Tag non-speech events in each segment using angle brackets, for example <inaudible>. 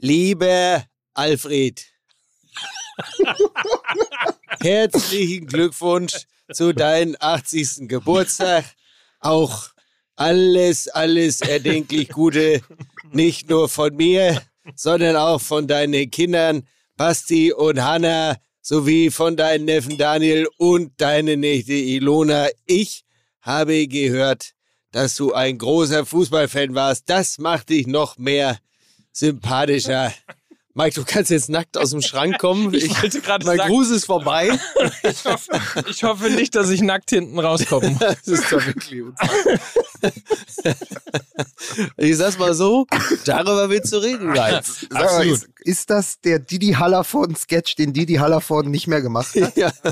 Lieber Alfred, <laughs> herzlichen Glückwunsch zu deinem 80. Geburtstag. Auch alles, alles erdenklich Gute, nicht nur von mir, sondern auch von deinen Kindern Basti und Hanna sowie von deinem Neffen Daniel und deine Nichte Ilona. Ich habe gehört, dass du ein großer Fußballfan warst. Das macht dich noch mehr sympathischer. Mike, du kannst jetzt nackt aus dem Schrank kommen. Ich wollte gerade Mein Gruß ist vorbei. Ich hoffe, ich hoffe nicht, dass ich nackt hinten rauskomme. <laughs> Das ist doch wirklich. <laughs> Ich sag's mal so, darüber wird zu reden sein. Ist, ist das der Didi Hallervorden-Sketch, den Didi Hallervorden nicht mehr gemacht hat? Ja. <laughs>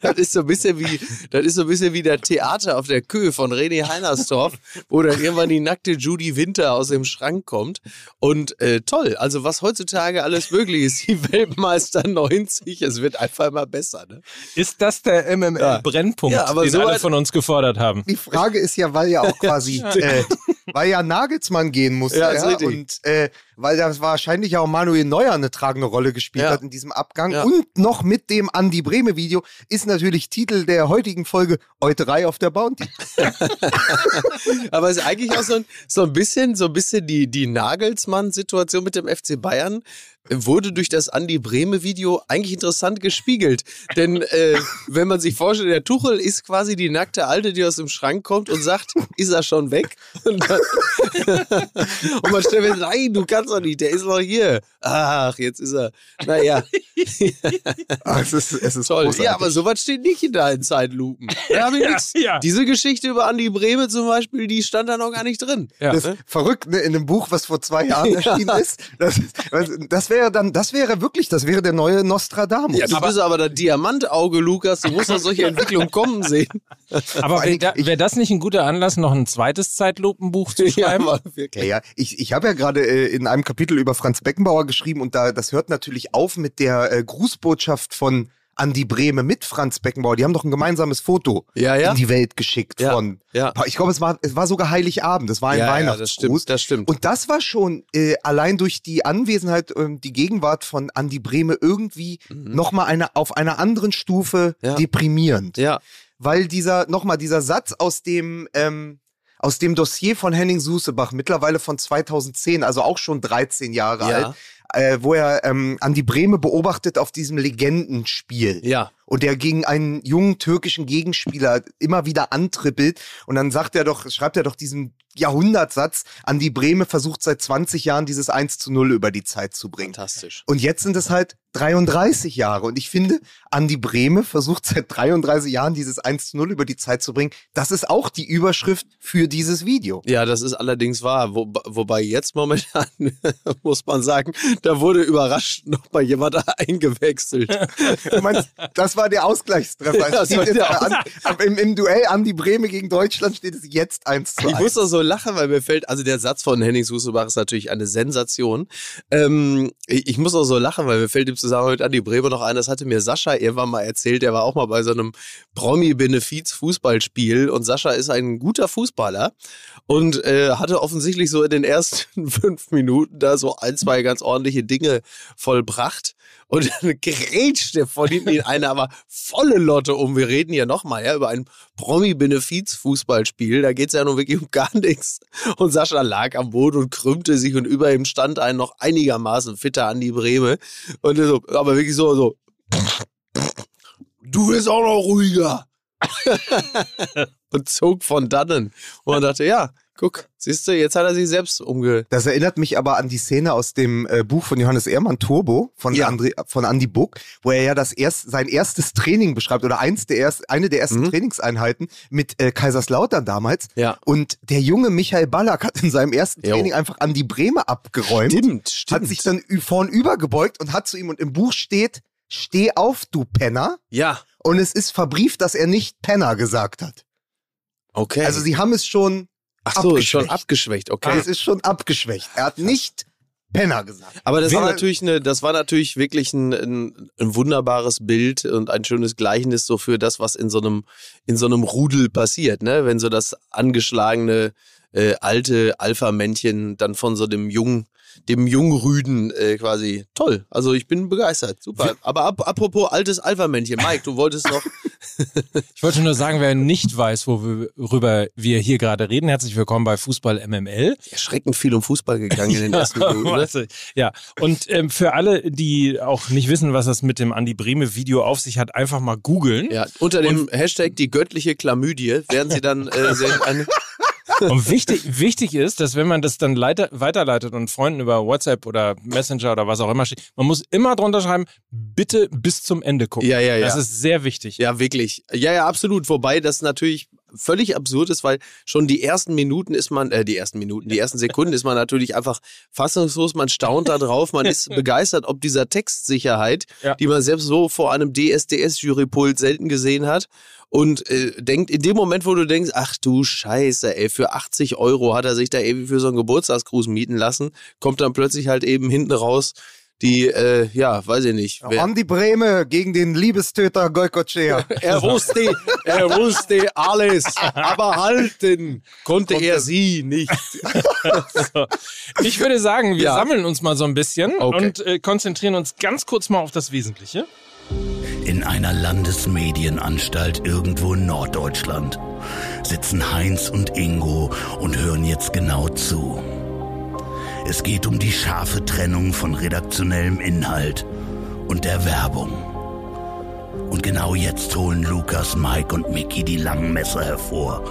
Das ist so ein bisschen wie, das ist so ein bisschen wie der Theater auf der Köhe von René Heinersdorf, wo dann irgendwann die nackte Judy Winter aus dem Schrank kommt. Und äh, toll, also was heutzutage alles möglich ist, die Weltmeister 90, es wird einfach immer besser. Ne? Ist das der MML-Brennpunkt, Ja, aber den so alle von uns gefordert haben? Die Frage ist ja, weil ja auch <laughs> quasi, äh, weil ja Nagelsmann gehen musste, Ja, ja, und äh, weil das wahrscheinlich auch Manuel Neuer eine tragende Rolle gespielt Ja. hat in diesem Abgang Ja. und noch mit dem Andi Breme Video ist natürlich Titel der heutigen Folge Euterei auf der Bounty. <laughs> Aber es ist eigentlich auch so ein, so ein bisschen, so ein bisschen die, die Nagelsmann-Situation mit dem FC Bayern wurde durch das Andi Breme-Video eigentlich interessant gespiegelt. Denn äh, wenn man sich vorstellt, der Tuchel ist quasi die nackte Alte, die aus dem Schrank kommt und sagt, ist er schon weg? Und, dann, <laughs> und man stellt fest, nein, du kannst doch nicht, der ist noch hier. Ach, jetzt ist er. Naja, <laughs> Ah, es ist, es ist toll. großartig. Ja, aber sowas steht nicht in deinen Zeitlupen. Da hab ich <laughs> Ja, ja. Diese Geschichte über Andi Breme zum Beispiel, die stand da noch gar nicht drin. Ja. Das ist verrückt, ne? In einem Buch, was vor zwei Jahren erschienen ist. Das, das wäre dann, das wäre wirklich, das wäre der neue Nostradamus. Ja, du bist aber der Diamantauge, Lukas. Du musst doch solche <laughs> Entwicklungen kommen sehen. Aber wäre da, wär das nicht ein guter Anlass, noch ein zweites Zeitlupenbuch zu <laughs> schreiben? aber Ja, wirklich. ja, ich, ich habe ja gerade äh, in einem Kapitel über Franz Beckenbauer geschrieben und da das hört natürlich auf mit der äh, Grußbotschaft von Andi Brehme mit Franz Beckenbauer. Die haben doch ein gemeinsames Foto Ja, ja. in die Welt geschickt Ja, von. Ich glaube, es war, es war sogar Heiligabend. Es war ein Weihnachtsgruß. das stimmt, das stimmt. Und das war schon äh, allein durch die Anwesenheit, ähm, die Gegenwart von Andi Brehme irgendwie nochmal eine, auf einer anderen Stufe Mhm. Deprimierend Ja, weil dieser, nochmal, dieser Satz aus dem, ähm, aus dem Dossier von Henning Susebach, mittlerweile von 2010, also auch schon 13 Jahre Ja. alt, äh, wo er ähm, Andi Brehme beobachtet auf diesem Legendenspiel. ja. Und der gegen einen jungen türkischen Gegenspieler immer wieder antrippelt. Und dann sagt er doch, schreibt er doch diesen Jahrhundertsatz, Andi Brehme versucht seit 20 Jahren dieses 1 zu 0 über die Zeit zu bringen. Fantastisch. Und jetzt sind es halt 33 Jahre. Und ich finde, Andi Brehme versucht seit 33 Jahren dieses 1 zu 0 über die Zeit zu bringen. Das ist auch die Überschrift für dieses Video. Ja, das ist allerdings wahr. Wo, wobei jetzt momentan, <laughs> muss man sagen, da wurde überrascht noch mal jemand <laughs> eingewechselt. Du meinst, das war der Ausgleichstreffer. Ja, der an, aber im, Im Duell Andi Brehme gegen Deutschland steht es jetzt 1 zu 1. Ich muss doch so lachen, weil mir fällt, also der Satz von Henning Susebach ist natürlich eine Sensation. Ähm, ich, ich muss auch so lachen, weil mir fällt im Zusammenhang mit Andi Bremer noch ein, das hatte mir Sascha irgendwann mal erzählt, der war auch mal bei so einem Promi-Benefiz-Fußballspiel und Sascha ist ein guter Fußballer und äh, hatte offensichtlich so in den ersten <laughs> fünf Minuten da so ein, zwei ganz ordentliche Dinge vollbracht. Und dann grätschte von hinten in eine aber volle Lotte um. Wir reden hier nochmal ja, über ein Promi-Benefiz-Fußballspiel. Da geht es ja nun wirklich um gar nichts. Und Sascha lag am Boden und krümmte sich und über ihm stand ein noch einigermaßen fitter Andi Breme. Und so, aber wirklich so, so. Du bist auch noch ruhiger. <laughs> und zog von dannen. Und man dachte, ja, guck, siehst du, jetzt hat er sich selbst umge... Das erinnert mich aber an die Szene aus dem äh, Buch von Johannes Ehrmann, Turbo, von, Ja. André, von Andy Buck, wo er ja das erst, sein erstes Training beschreibt oder eins der erst, eine der ersten Mhm. Trainingseinheiten mit äh, Kaiserslautern damals. Ja. Und der junge Michael Ballack hat in seinem ersten Jo. Training einfach Andi Brehme abgeräumt. Stimmt, stimmt. Hat sich dann ü- vornüber gebeugt und hat zu ihm, und im Buch steht, steh auf, du Penner. ja, Und es ist verbrieft, dass er nicht Penner gesagt hat. okay. Also sie haben es schon, Ach so, ist schon abgeschwächt. okay. es ist schon abgeschwächt. Er hat nicht Penner gesagt. Aber das war natürlich eine, das war natürlich wirklich ein, ein, ein wunderbares Bild und ein schönes Gleichnis so für das, was in so einem, in so einem Rudel passiert, ne? Wenn so das angeschlagene äh, alte Alpha-Männchen dann von so dem jungen dem Jungrüden äh, quasi. Toll. Also ich bin begeistert. Super. Aber ap apropos altes Alpha-Männchen, Mike, du wolltest noch. <laughs> Ich wollte nur sagen, wer nicht weiß, worüber wir hier gerade reden, herzlich willkommen bei Fußball MML. Erschreckend viel um Fußball gegangen in den ersten Minuten. Ne? <laughs> Also, ja, und ähm, für alle, die auch nicht wissen, was das mit dem Andi Breme Video auf sich hat, einfach mal googeln. Ja, unter dem Hashtag die göttliche Chlamydie werden sie dann äh, sehen, Und wichtig, wichtig ist, dass wenn man das dann leiter, weiterleitet und Freunden über WhatsApp oder Messenger oder was auch immer steht, man muss immer drunter schreiben, bitte bis zum Ende gucken. Ja, ja, ja. Das ist sehr wichtig. Ja, wirklich. Ja, ja, absolut. Wobei das natürlich völlig absurd ist, weil schon die ersten Minuten ist man, äh, die ersten Minuten, die ersten Sekunden ist man natürlich einfach fassungslos, man staunt da drauf, man ist begeistert ob dieser Textsicherheit, Ja. die man selbst so vor einem DSDS-Jurypult selten gesehen hat und äh, denkt, in dem Moment, wo du denkst, ach du Scheiße, ey, für 80 Euro hat er sich da eben für so einen Geburtstagsgruß mieten lassen, kommt dann plötzlich halt eben hinten raus die, äh, ja, weiß ich nicht. wer- Andi Breme gegen den Liebestöter Goikocea. <laughs> Er wusste, er wusste alles, aber halten konnte er sie nicht. <laughs> So. Ich würde sagen, wir Ja. sammeln uns mal so ein bisschen Okay. und äh, konzentrieren uns ganz kurz mal auf das Wesentliche. In einer Landesmedienanstalt irgendwo in Norddeutschland sitzen Heinz und Ingo und hören jetzt genau zu. Es geht um die scharfe Trennung von redaktionellem Inhalt und der Werbung. Und genau jetzt holen Lukas, Mike und Mickey die langen Messer hervor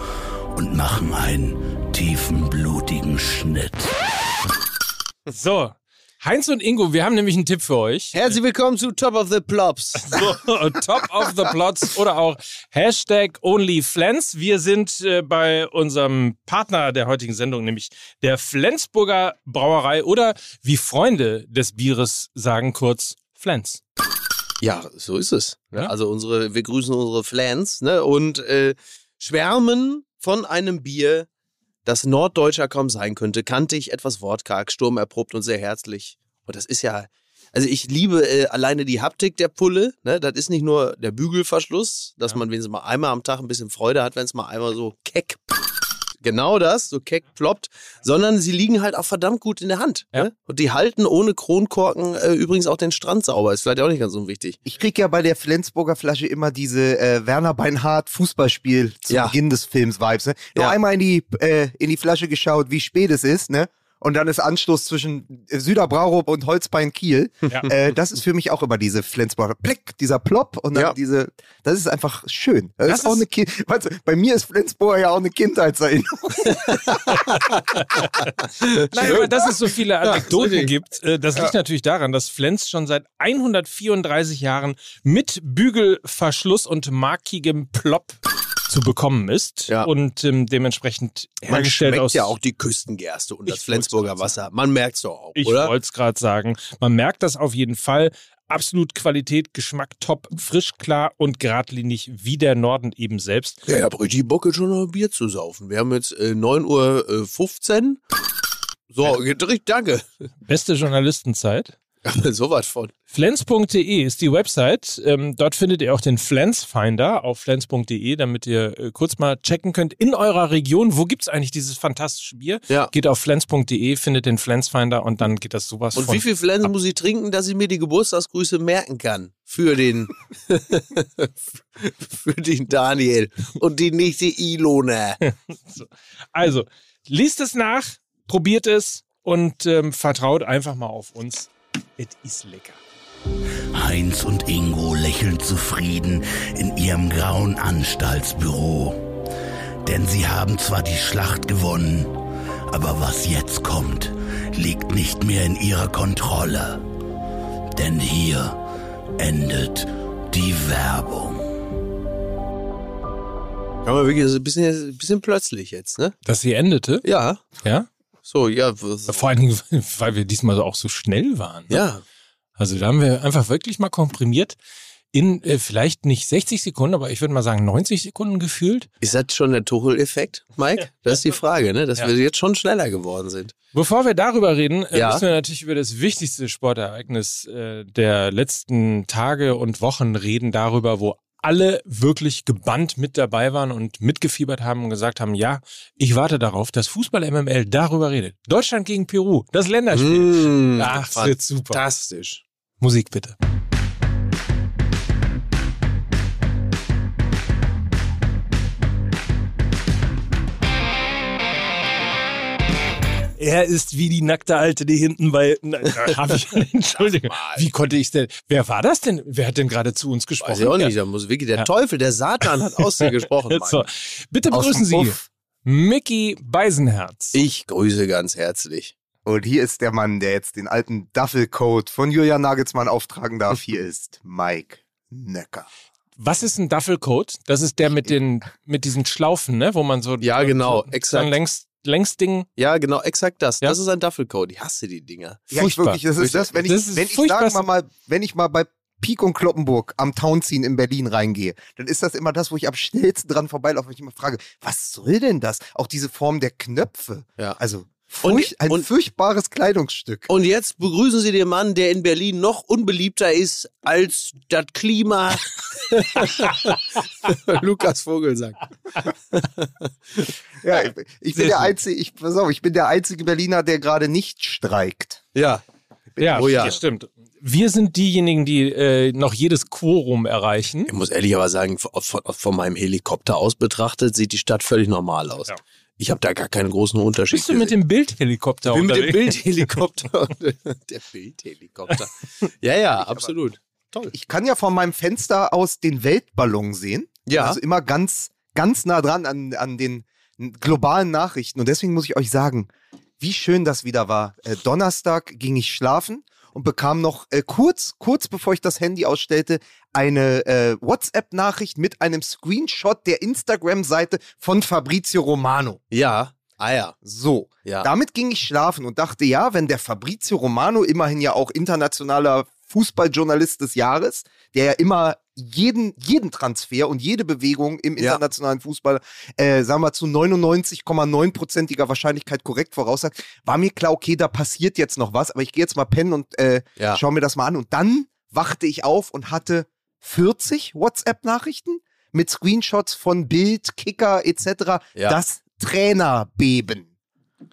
und machen einen tiefen, blutigen Schnitt. So, Heinz und Ingo, wir haben nämlich einen Tipp für euch. Herzlich willkommen zu Top of the Plops. <laughs> So, Top of the Plots oder auch Hashtag OnlyFlens. Wir sind äh, bei unserem Partner der heutigen Sendung, nämlich der Flensburger Brauerei oder wie Freunde des Bieres sagen kurz Flens. Ja, so ist es. Ne? Ja. Also unsere, wir grüßen unsere Flans ne? und äh, schwärmen von einem Bier, das norddeutscher kaum sein könnte. Kantig, etwas wortkarg, sturmerprobt und sehr herzlich. Und das ist ja, also ich liebe äh, alleine die Haptik der Pulle. Ne? Das ist nicht nur der Bügelverschluss, dass man wenigstens mal einmal am Tag ein bisschen Freude hat, wenn es mal einmal so keck Genau das, so keck ploppt, sondern sie liegen halt auch verdammt gut in der Hand. Ja. Ne? Und die halten ohne Kronkorken äh, übrigens auch den Strand sauber. Ist vielleicht auch nicht ganz unwichtig. Ich krieg ja bei der Flensburger Flasche immer diese äh, Werner Beinhardt Fußballspiel zum Ja. Beginn des Films Vibes. Ne? Nur Ja. einmal in die, äh, in die Flasche geschaut, wie spät es ist, ne? Und dann ist Anstoß zwischen äh, Süderbraurup und Holzbein Kiel. Ja. Äh, das ist für mich auch immer diese Flensburger Blick, dieser Plop und dann Ja. diese, das ist einfach schön. Das, Das ist auch ist- eine kind weißt du, bei mir ist Flensburger ja auch eine Kindheitserinnerung. <laughs> Nein, aber dass es so viele Anekdoten richtig. gibt, äh, das liegt natürlich daran, dass Flens schon seit 134 Jahren mit Bügelverschluss und markigem Plop zu bekommen ist Ja. und ähm, dementsprechend Man hergestellt schmeckt aus. ja auch die Küstengerste und das Ich Flensburger Wasser. Man merkt's doch auch, Ich oder? wollte es gerade sagen. Man merkt das auf jeden Fall. Absolut Qualität, Geschmack top, frisch, klar und geradlinig wie der Norden eben selbst. Ja, ich hab richtig Bock, jetzt schon noch ein Bier zu saufen. Wir haben jetzt äh, 9 Uhr äh, 15. So, danke. Beste Journalistenzeit. So was von. Flens.de ist die Website. Ähm, dort findet ihr auch den Flens Finder auf flens.de, damit ihr äh, kurz mal checken könnt in eurer Region, wo gibt's eigentlich dieses fantastische Bier? Ja. Geht auf flens.de, findet den Flens Finder und dann geht das sowas Und von. wie viel Flansen muss ich trinken, dass ich mir die Geburtstagsgrüße merken kann? Für den, <laughs> für den Daniel und die nächste Ilona. <laughs> Also, liest es nach, probiert es und ähm, vertraut einfach mal auf uns. Es ist lecker. Heinz und Ingo lächeln zufrieden in ihrem grauen Anstaltsbüro. Denn sie haben zwar die Schlacht gewonnen, aber was jetzt kommt, liegt nicht mehr in ihrer Kontrolle. Denn hier endet die Werbung. Kann man wirklich so ein bisschen, ein bisschen plötzlich jetzt, ne? Dass sie endete, Ja. ja? So, ja. Vor allen Dingen, <laughs> weil wir diesmal auch so schnell waren. Ne? Ja. Also da haben wir einfach wirklich mal komprimiert in äh, vielleicht nicht 60 Sekunden, aber ich würde mal sagen 90 Sekunden gefühlt. Ist das schon der Tuchel-Effekt, Mike? <laughs> Das ist die Frage, ne? Dass Ja. wir jetzt schon schneller geworden sind. Bevor wir darüber reden, äh, Ja. müssen wir natürlich über das wichtigste Sportereignis äh, der letzten Tage und Wochen reden, darüber, wo alle wirklich gebannt mit dabei waren und mitgefiebert haben und gesagt haben, ja, ich warte darauf, dass Fußball MML darüber redet. Deutschland gegen Peru, das Länderspiel. Mmh, Ach, das wird super. Fantastisch. Musik bitte. Er ist wie die nackte Alte, die hinten bei. Na, <laughs> hab ich, Entschuldigung. Wie konnte ich denn? Wer war das denn? Wer hat denn gerade zu uns gesprochen? Weiß ich auch nicht. Da muss wirklich der Ja. Teufel, der Satan hat aus dir gesprochen. <laughs> So, bitte begrüßen Sie Puff. Mickey Beisenherz. Ich grüße ganz herzlich. Und hier ist der Mann, der jetzt den alten Duffelcoat von Julian Nagelsmann auftragen darf. Hier ist Mike Nöcker. Was ist ein Duffelcoat? Das ist der mit den mit diesen Schlaufen, ne, wo man so Ja, genau, so, exakt. Längs, Längsding. Ja, genau, exakt das. Ja. Das ist ein Duffelcoat. Ich hasse die Dinger. Ja, ich Furchtbar. wirklich, das ist das, wenn ich, Das ist wenn ich sagen wir mal, wenn ich mal bei Pik und Kloppenburg am Townziehen in Berlin reingehe, dann ist das immer das, wo ich am schnellsten dran vorbeilaufe, wenn ich immer frage, was soll denn das? Auch diese Form der Knöpfe. Ja. Also, Und- furch ein und- furchtbares Kleidungsstück. Und jetzt begrüßen Sie den Mann, der in Berlin noch unbeliebter ist als das Klima. <laughs> Lukas Vogelsang. Ja, ich, ich bin der einzige, ich, pass auf, ich bin der einzige Berliner, der gerade nicht streikt. Ja. Ja, Oh ja. das stimmt. Wir sind diejenigen, die äh, noch jedes Quorum erreichen. Ich muss ehrlich aber sagen, von, von, von meinem Helikopter aus betrachtet, sieht die Stadt völlig normal aus. Ja. Ich habe da gar keinen großen Unterschied. Bist du mit dem Bildhelikopter Ich bin mit dem unterwegs? Bildhelikopter. <laughs> der Bildhelikopter. Ja, ja, absolut. Toll. Ich kann ja von meinem Fenster aus den Weltballon sehen. Ja. Also immer ganz, ganz nah dran an, an den globalen Nachrichten. Und deswegen muss ich euch sagen, wie schön das wieder war. Äh, Donnerstag ging ich schlafen und bekam noch äh, kurz, kurz bevor ich das Handy ausstellte, eine äh, WhatsApp-Nachricht mit einem Screenshot der Instagram-Seite von Fabrizio Romano. Ja. Ah ja. So. Ja. Damit ging ich schlafen und dachte, ja, wenn der Fabrizio Romano, immerhin ja auch internationaler Fußballjournalist des Jahres, der ja immer jeden, jeden Transfer und jede Bewegung im Ja. internationalen Fußball, äh, sagen wir zu 99,9%iger Wahrscheinlichkeit korrekt voraussagt, war mir klar, okay, da passiert jetzt noch was, aber ich gehe jetzt mal pennen und äh, Ja. schau mir das mal an. Und dann wachte ich auf und hatte 40 WhatsApp-Nachrichten mit Screenshots von Bild, Kicker etc. Ja. Das Trainerbeben.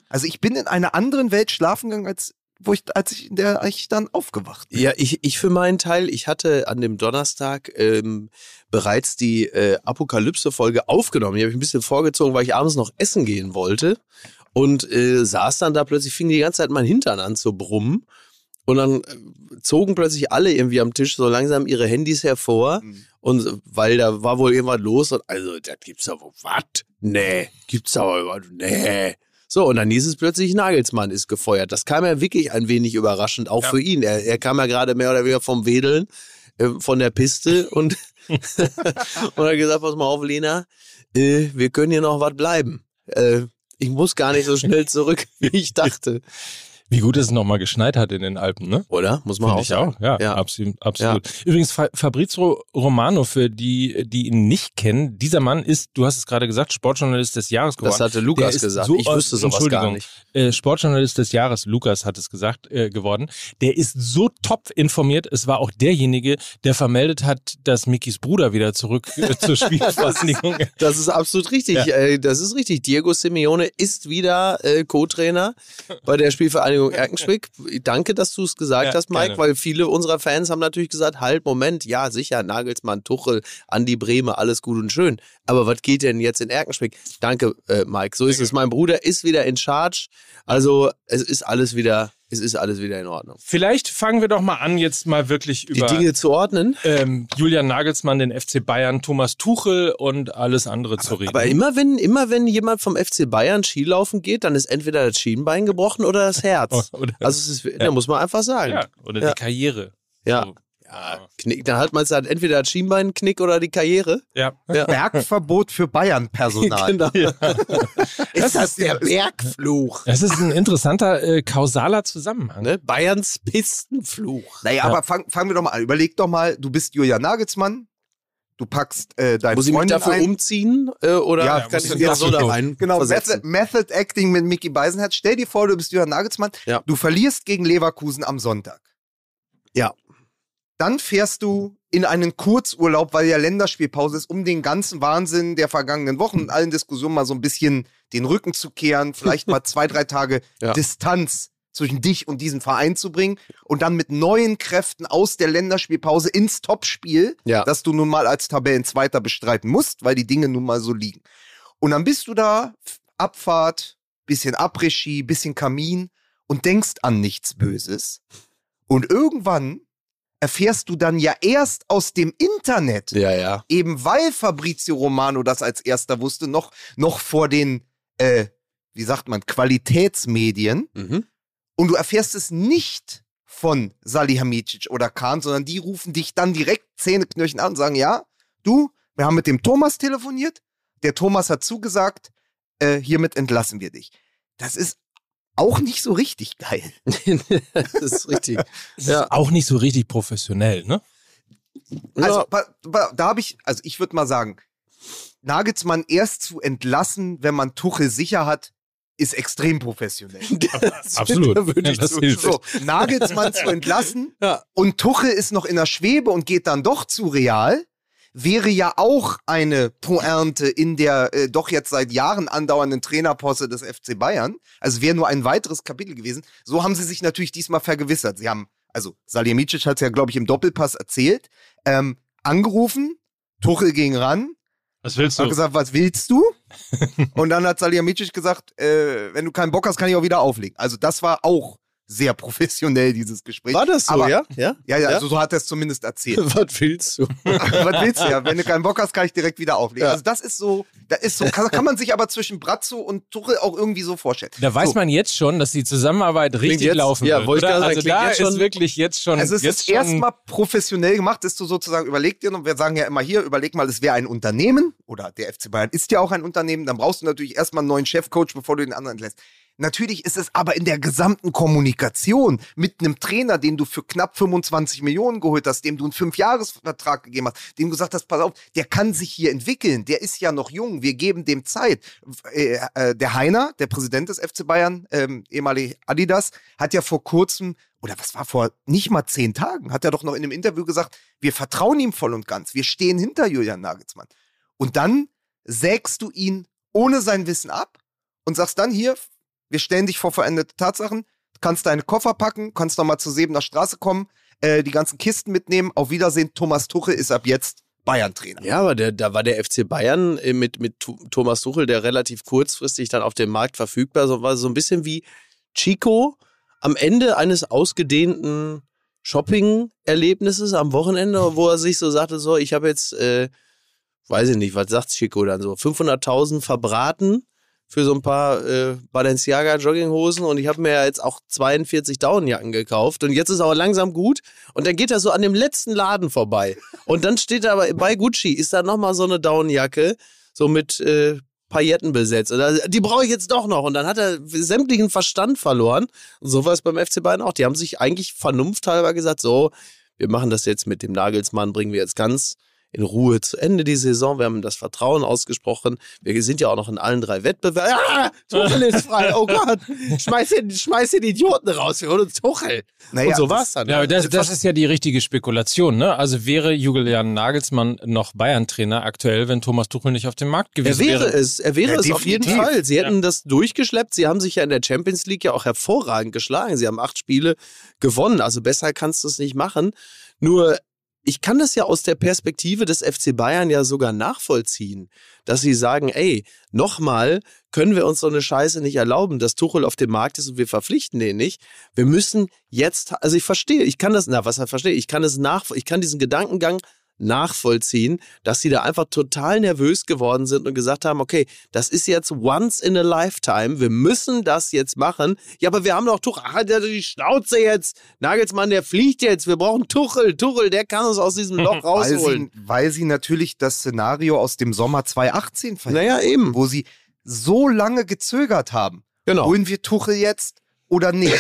Also ich bin in einer anderen Welt schlafen gegangen, als wo ich, als ich der ich dann aufgewacht bin. Ja, ich, ich für meinen Teil, ich hatte an dem Donnerstag ähm, bereits die äh, Apokalypse-Folge aufgenommen. Die habe ich ein bisschen vorgezogen, weil ich abends noch essen gehen wollte. Und äh, saß dann da plötzlich, fing die ganze Zeit mein Hintern an zu brummen. Und dann äh, zogen plötzlich alle irgendwie am Tisch so langsam ihre Handys hervor. Mhm. Und weil da war wohl irgendwas los. Und also, da gibt's aber was? Nee. Gibt's aber was? Nee. So, und dann hieß es plötzlich, Nagelsmann ist gefeuert. Das kam ja wirklich ein wenig überraschend, auch Ja. für ihn. Er, er kam ja gerade mehr oder weniger vom Wedeln, äh, von der Piste und, <laughs> <laughs> und hat gesagt, pass mal auf, Lena, äh, wir können hier noch was bleiben. Äh, ich muss gar nicht so schnell zurück, wie ich dachte. Wie gut es nochmal geschneit hat in den Alpen, ne? Oder? Muss man Finde auch ich sagen. auch, ja, Ja. absolut. absolut. Übrigens, Fa Fabrizio Romano, für die, die ihn nicht kennen, dieser Mann ist, du hast es gerade gesagt, Sportjournalist des Jahres geworden. Das hatte Lukas ist gesagt. so- ich wüsste sowas gar Entschuldigung. nicht. äh, Sportjournalist des Jahres, Lukas hat es gesagt, äh, geworden. Der ist so top informiert. Es war auch derjenige, der vermeldet hat, dass Mickys Bruder wieder zurück äh, <laughs> zur Spielvereinigung. Das ist absolut richtig. Ja. Äh, das ist richtig. Diego Simeone ist wieder äh, Co-Trainer bei der Spielvereinigung Erkenschwick. Danke, dass du es gesagt Ja, hast, Mike, gerne. weil viele unserer Fans haben natürlich gesagt, halt, Moment, ja, sicher, Nagelsmann, Tuchel, Andi Brehme, alles gut und schön. Aber was geht denn jetzt in Erkenschwick? Danke, äh, Mike. So ist es. Mein Bruder ist wieder in Charge. Also, es ist alles wieder, es ist alles wieder in Ordnung. Vielleicht fangen wir doch mal an, jetzt mal wirklich Die über Dinge zu ordnen. ähm, Julian Nagelsmann, den FC Bayern, Thomas Tuchel und alles andere zu reden. Aber immer wenn, immer wenn jemand vom FC Bayern Skilaufen geht, dann ist entweder das Schienbein gebrochen oder das Herz. <laughs> Oder- Also es ist, da muss man einfach sagen. ja, oder Ja. die Karriere. Ja. So. Ja, Knick, dann hat man es halt entweder das Schienbeinknick oder die Karriere. Ja. Ja. Bergverbot für Bayern-Personal. <laughs> Genau. <laughs> Ist Das ist der Bergfluch. Das ist ein interessanter äh, kausaler Zusammenhang. Ne? Bayerns Pistenfluch. Naja, Ja. aber fang, fangen wir doch mal an. Überleg doch mal, du bist Julian Nagelsmann, du packst äh, deine Muss ich mich dafür ein. umziehen? Äh, oder Ja, kann ich ich mich dir so da rein Genau, versetzen? Method, Method Acting mit Mickey Beisenherz. Stell dir vor, du bist Julian Nagelsmann. Ja. Du verlierst gegen Leverkusen am Sonntag. Ja. Dann fährst du in einen Kurzurlaub, weil ja Länderspielpause ist, um den ganzen Wahnsinn der vergangenen Wochen und allen Diskussionen mal so ein bisschen den Rücken zu kehren, vielleicht mal <laughs> zwei, drei Tage Ja. Distanz zwischen dich und diesem Verein zu bringen und dann mit neuen Kräften aus der Länderspielpause ins Topspiel, Ja. das du nun mal als Tabellenzweiter bestreiten musst, weil die Dinge nun mal so liegen. Und dann bist du da, Abfahrt, bisschen Après-Ski, bisschen Kamin und denkst an nichts Böses. Und irgendwann erfährst du dann ja erst aus dem Internet, Ja, ja. eben weil Fabrizio Romano das als erster wusste, noch, noch vor den, äh, wie sagt man, Qualitätsmedien. Mhm. Und du erfährst es nicht von Salihamidzic oder Kahn, sondern die rufen dich dann direkt Zähneknirschen an und sagen, ja, du, wir haben mit dem Thomas telefoniert, der Thomas hat zugesagt, äh, hiermit entlassen wir dich. Das ist auch nicht so richtig geil. <laughs> das ist richtig. <laughs> Ja. Auch nicht so richtig professionell, ne? Also ja. pa- da habe ich, also ich würde mal sagen, Nagelsmann erst zu entlassen, wenn man Tuchel sicher hat, ist extrem professionell. <laughs> Das Absolut. würde ich Ja, das so- hilft. So, Nagelsmann zu entlassen Ja. und Tuchel ist noch in der Schwebe und geht dann doch zu Real, wäre ja auch eine Pointe in der äh, doch jetzt seit Jahren andauernden Trainerposse des FC Bayern. Also wäre nur ein weiteres Kapitel gewesen. So haben sie sich natürlich diesmal vergewissert. Sie haben, also Salihamidzic hat es ja, glaube ich, im Doppelpass erzählt, ähm, angerufen, Tuchel ging ran, Was willst hat du? gesagt, was willst du? <laughs> und dann hat Salihamidzic gesagt, äh, wenn du keinen Bock hast, kann ich auch wieder auflegen. Also das war auch sehr professionell, dieses Gespräch. War das so, Aber- ja? Ja? Ja, ja, also so hat er es zumindest erzählt. <laughs> Was willst du? <laughs> was willst du ja? Wenn du keinen Bock hast, kann ich direkt wieder auflegen. Ja. Also das ist so, da ist so, kann, kann man sich aber zwischen Brazzo und Tuchel auch irgendwie so vorstellen. Da weiß so. man jetzt schon, dass die Zusammenarbeit richtig jetzt- laufen ja, wird. sagen, Also klingt da jetzt ist schon- wirklich jetzt schon. Also es jetzt ist erstmal professionell gemacht, ist du sozusagen, überleg dir, und wir sagen ja immer hier, überleg mal, es wäre ein Unternehmen, oder der FC Bayern ist ja auch ein Unternehmen, dann brauchst du natürlich erstmal einen neuen Chefcoach, bevor du den anderen entlässt. Natürlich ist es aber in der gesamten Kommunikation mit einem Trainer, den du für knapp 25 Millionen geholt hast, dem du einen Fünfjahresvertrag gegeben hast, dem du gesagt hast, pass auf, der kann sich hier entwickeln, der ist ja noch jung, wir geben dem Zeit. Äh, äh, der Heiner, der Präsident des FC Bayern, ähm, ehemalig Adidas, hat ja vor kurzem, oder was war vor nicht mal zehn Tagen, hat er doch noch in einem Interview gesagt, wir vertrauen ihm voll und ganz, wir stehen hinter Julian Nagelsmann. Und dann sägst du ihn ohne sein Wissen ab und sagst dann hier, wir stellen dich vor veränderte Tatsachen, kannst deine Koffer packen, kannst noch mal zur Sebener Straße kommen, äh, die ganzen Kisten mitnehmen, auf Wiedersehen, Thomas Tuchel ist ab jetzt Bayern-Trainer. Ja, aber der, da war der FC Bayern äh, mit, mit Thomas Tuchel, der relativ kurzfristig dann auf dem Markt verfügbar so, war so ein bisschen wie Chico am Ende eines ausgedehnten Shopping-Erlebnisses am Wochenende, wo er sich so sagte, so, ich habe jetzt, äh, weiß ich nicht, was sagt Chico dann so, 500.000 verbraten für so ein paar äh, Balenciaga Jogginghosen und ich habe mir ja jetzt auch 42 Daunenjacken gekauft und jetzt ist aber langsam gut und dann geht er so an dem letzten Laden vorbei und dann steht da aber bei Gucci ist da nochmal so eine Daunenjacke so mit äh, Pailletten besetzt. Und da- Die brauche ich jetzt doch noch. Und dann hat er sämtlichen Verstand verloren. Und so war es beim FC Bayern auch. Die haben sich eigentlich vernunfthalber gesagt, so, wir machen das jetzt mit dem Nagelsmann, bringen wir jetzt ganz in Ruhe zu Ende die Saison. Wir haben das Vertrauen ausgesprochen. Wir sind ja auch noch in allen drei Wettbewerben. Ah, Tuchel ist frei. Oh Gott. Schmeiß den, schmeiß den Idioten raus. Wir holen uns Tuchel. Naja, und so das- war's dann. Ja, das, das ist ja die richtige Spekulation, ne? Also wäre Julian Nagelsmann noch Bayern-Trainer aktuell, wenn Thomas Tuchel nicht auf dem Markt Er gewesen wäre wäre? es, er wäre Ja, es auf jeden. Fall. Sie hätten das durchgeschleppt. Sie haben sich ja in der Champions League ja auch hervorragend geschlagen. Sie haben acht Spiele gewonnen. Also besser kannst du es nicht machen. Nur, ich kann das ja aus der Perspektive des FC Bayern ja sogar nachvollziehen, dass sie sagen, ey, nochmal können wir uns so eine Scheiße nicht erlauben, dass Tuchel auf dem Markt ist und wir verpflichten den nicht. Wir müssen jetzt, also ich verstehe, ich kann das, na, was ich verstehe, ich kann es nach, ich kann diesen Gedankengang nachvollziehen, dass sie da einfach total nervös geworden sind und gesagt haben, okay, das ist jetzt once in a lifetime, wir müssen das jetzt machen. Ja, aber wir haben doch Tuchel, hat die Schnauze jetzt, Nagelsmann, der fliegt jetzt, wir brauchen Tuchel, Tuchel, der kann uns aus diesem Loch <laughs> Weil rausholen. sie, weil sie natürlich das Szenario aus dem Sommer 2018 verhindern, Naja, eben. wo sie so lange gezögert haben. Genau. Holen wir Tuchel jetzt oder nicht?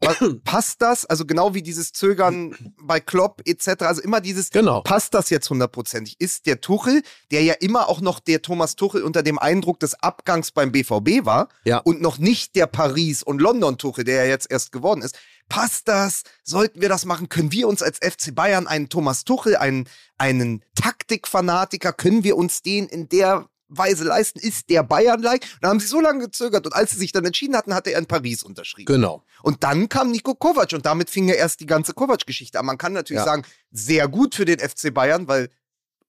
Was, passt das? Also genau wie dieses Zögern bei Klopp etc. Also immer dieses, Genau. passt das jetzt hundertprozentig? Ist der Tuchel, der ja immer auch noch der Thomas Tuchel unter dem Eindruck des Abgangs beim BVB war Ja. und noch nicht der Paris- und London-Tuchel, der ja jetzt erst geworden ist, Passt das? Sollten wir das machen? Können wir uns als FC Bayern einen Thomas Tuchel, einen, einen Taktikfanatiker, können wir uns den in der Weise leisten? Ist der Bayern-like? Da haben sie so lange gezögert und als sie sich dann entschieden hatten, hatte er in Paris unterschrieben. Genau. Und dann kam Nico Kovac und damit fing ja erst die ganze Kovac-Geschichte an. Man kann natürlich Ja. sagen, sehr gut für den FC Bayern, weil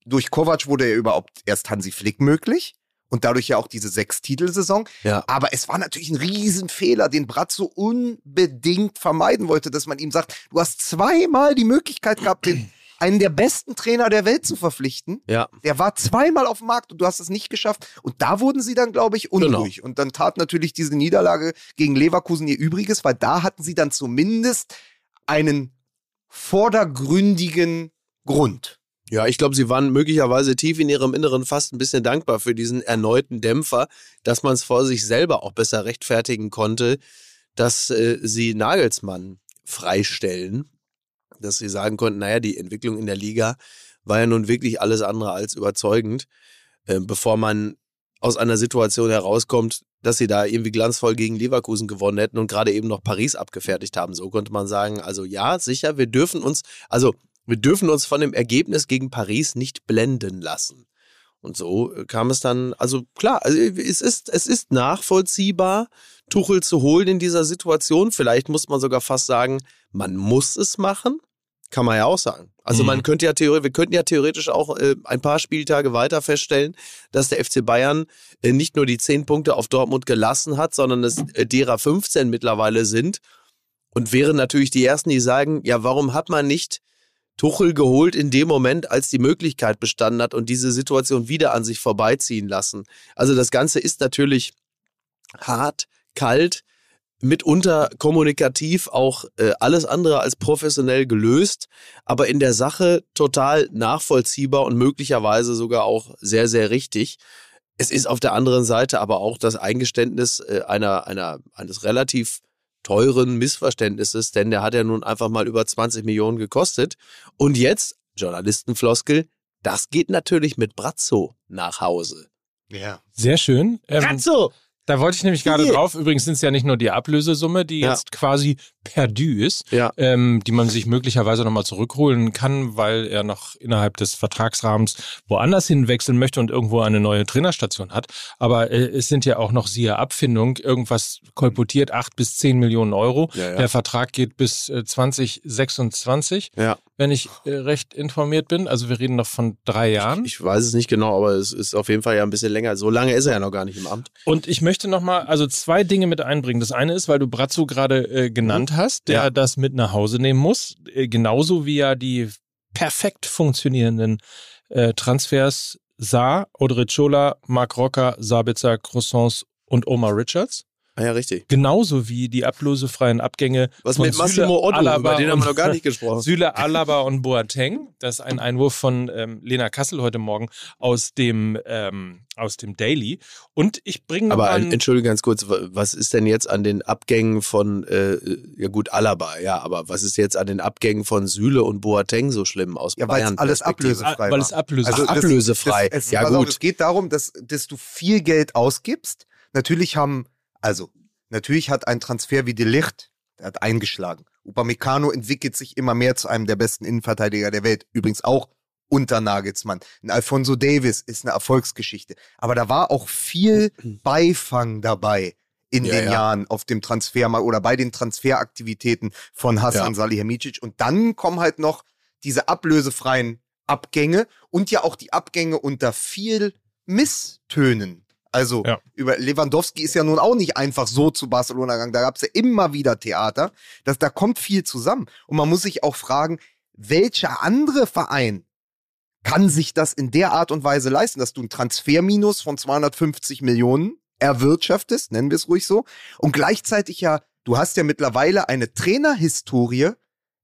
durch Kovac wurde ja überhaupt erst Hansi Flick möglich und dadurch ja auch diese Sechs-Titel-Saison. Ja. Aber es war natürlich ein Riesenfehler, den Brazzo unbedingt vermeiden wollte, dass man ihm sagt, du hast zweimal die Möglichkeit gehabt, den, einen der besten Trainer der Welt zu verpflichten. Ja. Der war zweimal auf dem Markt und du hast es nicht geschafft. Und da wurden sie dann, glaube ich, unruhig. Und dann tat natürlich diese Niederlage gegen Leverkusen ihr Übriges, weil da hatten sie dann zumindest einen vordergründigen Grund. Ja, ich glaube, sie waren möglicherweise tief in ihrem Inneren fast ein bisschen dankbar für diesen erneuten Dämpfer, dass man es vor sich selber auch besser rechtfertigen konnte, dass äh, sie Nagelsmann freistellen, dass sie sagen konnten, naja, die Entwicklung in der Liga war ja nun wirklich alles andere als überzeugend, äh, bevor man aus einer Situation herauskommt, dass sie da irgendwie glanzvoll gegen Leverkusen gewonnen hätten und gerade eben noch Paris abgefertigt haben. So konnte man sagen, also ja, sicher, wir dürfen uns, also wir dürfen uns von dem Ergebnis gegen Paris nicht blenden lassen. Und so äh, kam es dann, also klar, also es ist, es ist nachvollziehbar, Tuchel zu holen in dieser Situation. Vielleicht muss man sogar fast sagen, man muss es machen. Kann man ja auch sagen. Also Mhm. man könnte ja theoretisch, wir könnten ja theoretisch auch äh, ein paar Spieltage weiter feststellen, dass der FC Bayern äh, nicht nur die 10 Punkte auf Dortmund gelassen hat, sondern es äh, derer 15 mittlerweile sind. Und wären natürlich die Ersten, die sagen, ja, warum hat man nicht Tuchel geholt in dem Moment, als die Möglichkeit bestanden hat und diese Situation wieder an sich vorbeiziehen lassen. Also das Ganze ist natürlich hart, kalt, mitunter kommunikativ auch äh, alles andere als professionell gelöst, aber in der Sache total nachvollziehbar und möglicherweise sogar auch sehr, sehr richtig. Es ist auf der anderen Seite aber auch das Eingeständnis äh, einer, einer, eines relativ teuren Missverständnisses, denn der hat ja nun einfach mal über 20 Millionen gekostet. Und jetzt, Journalistenfloskel, das geht natürlich mit Brazzo nach Hause. Ja. Sehr schön. Ähm, Brazzo! Da wollte ich nämlich gerade drauf. Übrigens sind es ja nicht nur die Ablösesumme, die Ja. jetzt quasi perdu ist, Ja. ähm, die man sich möglicherweise nochmal zurückholen kann, weil er noch innerhalb des Vertragsrahmens woanders hinwechseln möchte und irgendwo eine neue Trainerstation hat. Aber äh, es sind ja auch noch siehe Abfindung, irgendwas kolportiert, acht bis zehn Millionen Euro. Ja. Der Vertrag geht bis äh, 2026, Ja. Wenn ich äh, recht informiert bin. Also wir reden noch von drei Jahren. Ich weiß es nicht genau, aber es ist auf jeden Fall ja ein bisschen länger. So lange ist er ja noch gar nicht im Amt. Und ich möchte nochmal, also zwei Dinge mit einbringen. Das eine ist, weil du Brazzo gerade äh, genannt hast, der Ja. das mit nach Hause nehmen muss. Äh, genauso wie er die perfekt funktionierenden äh, Transfers sah. Odrichola, Marc Rocker, Sabitzer, Croissants und Omar Richards. Ah ja, richtig. Genauso wie die ablösefreien Abgänge Was von mit Massimo Süle, Otto, Alaba über den haben wir und- noch gar nicht gesprochen. <laughs> Süle, Alaba und Boateng. Das ist ein Einwurf von ähm, Lena Kassel heute Morgen aus dem, ähm, aus dem Daily. Und ich bringe Aber noch mal- entschuldige ganz kurz, wa- was ist denn jetzt an den Abgängen von, äh, ja gut, Alaba, ja, aber was ist jetzt an den Abgängen von Süle und Boateng so schlimm aus Ja, weil es Bayern? alles ablösefrei weil war. es ablöse Also Ach, das- ablösefrei. Das, es, Ja, pass auf, gut. es geht darum, dass, dass du viel Geld ausgibst. Natürlich haben, also, natürlich hat ein Transfer wie De Licht, der hat eingeschlagen. Upamecano entwickelt sich immer mehr zu einem der besten Innenverteidiger der Welt. Übrigens auch unter Nagelsmann. Ein Alfonso Davis ist eine Erfolgsgeschichte. Aber da war auch viel <clears throat> Beifang dabei in Ja, den ja. Jahren auf dem Transfermarkt oder bei den Transferaktivitäten von Hassan Ja. Salihamidzic. Und dann kommen halt noch diese ablösefreien Abgänge und ja auch die Abgänge unter viel Misstönen. Also Ja. über Lewandowski ist ja nun auch nicht einfach so zu Barcelona gegangen. Da gab es ja immer wieder Theater. Das, da kommt viel zusammen. Und man muss sich auch fragen, welcher andere Verein kann sich das in der Art und Weise leisten, dass du ein Transferminus von 250 Millionen erwirtschaftest, nennen wir es ruhig so, und gleichzeitig ja, du hast ja mittlerweile eine Trainerhistorie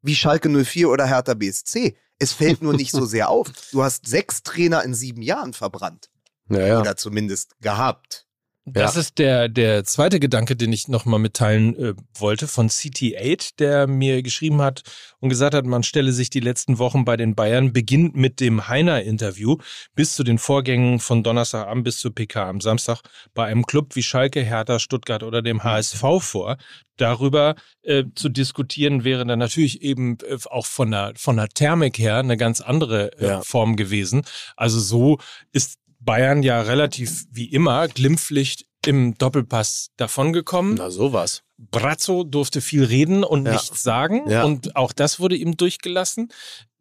wie Schalke 04 oder Hertha BSC. Es fällt nur nicht so <laughs> sehr auf. Du hast sechs Trainer in sieben Jahren verbrannt. Ja, ja. Oder zumindest gehabt. Das ist der, der zweite Gedanke, den ich nochmal mitteilen äh, wollte von CT8, der mir geschrieben hat und gesagt hat, man stelle sich die letzten Wochen bei den Bayern, beginnt mit dem Heiner-Interview bis zu den Vorgängen von Donnerstagabend bis zur PK am Samstag bei einem Club wie Schalke, Hertha, Stuttgart oder dem HSV vor. Darüber äh, zu diskutieren wäre dann natürlich eben äh, auch von der, von der Thermik her eine ganz andere äh, Ja. Form gewesen. Also so ist Bayern ja relativ wie immer glimpflich im Doppelpass davongekommen. Na, sowas. Brazzo durfte viel reden und Ja. nichts sagen. Ja. Und auch das wurde ihm durchgelassen.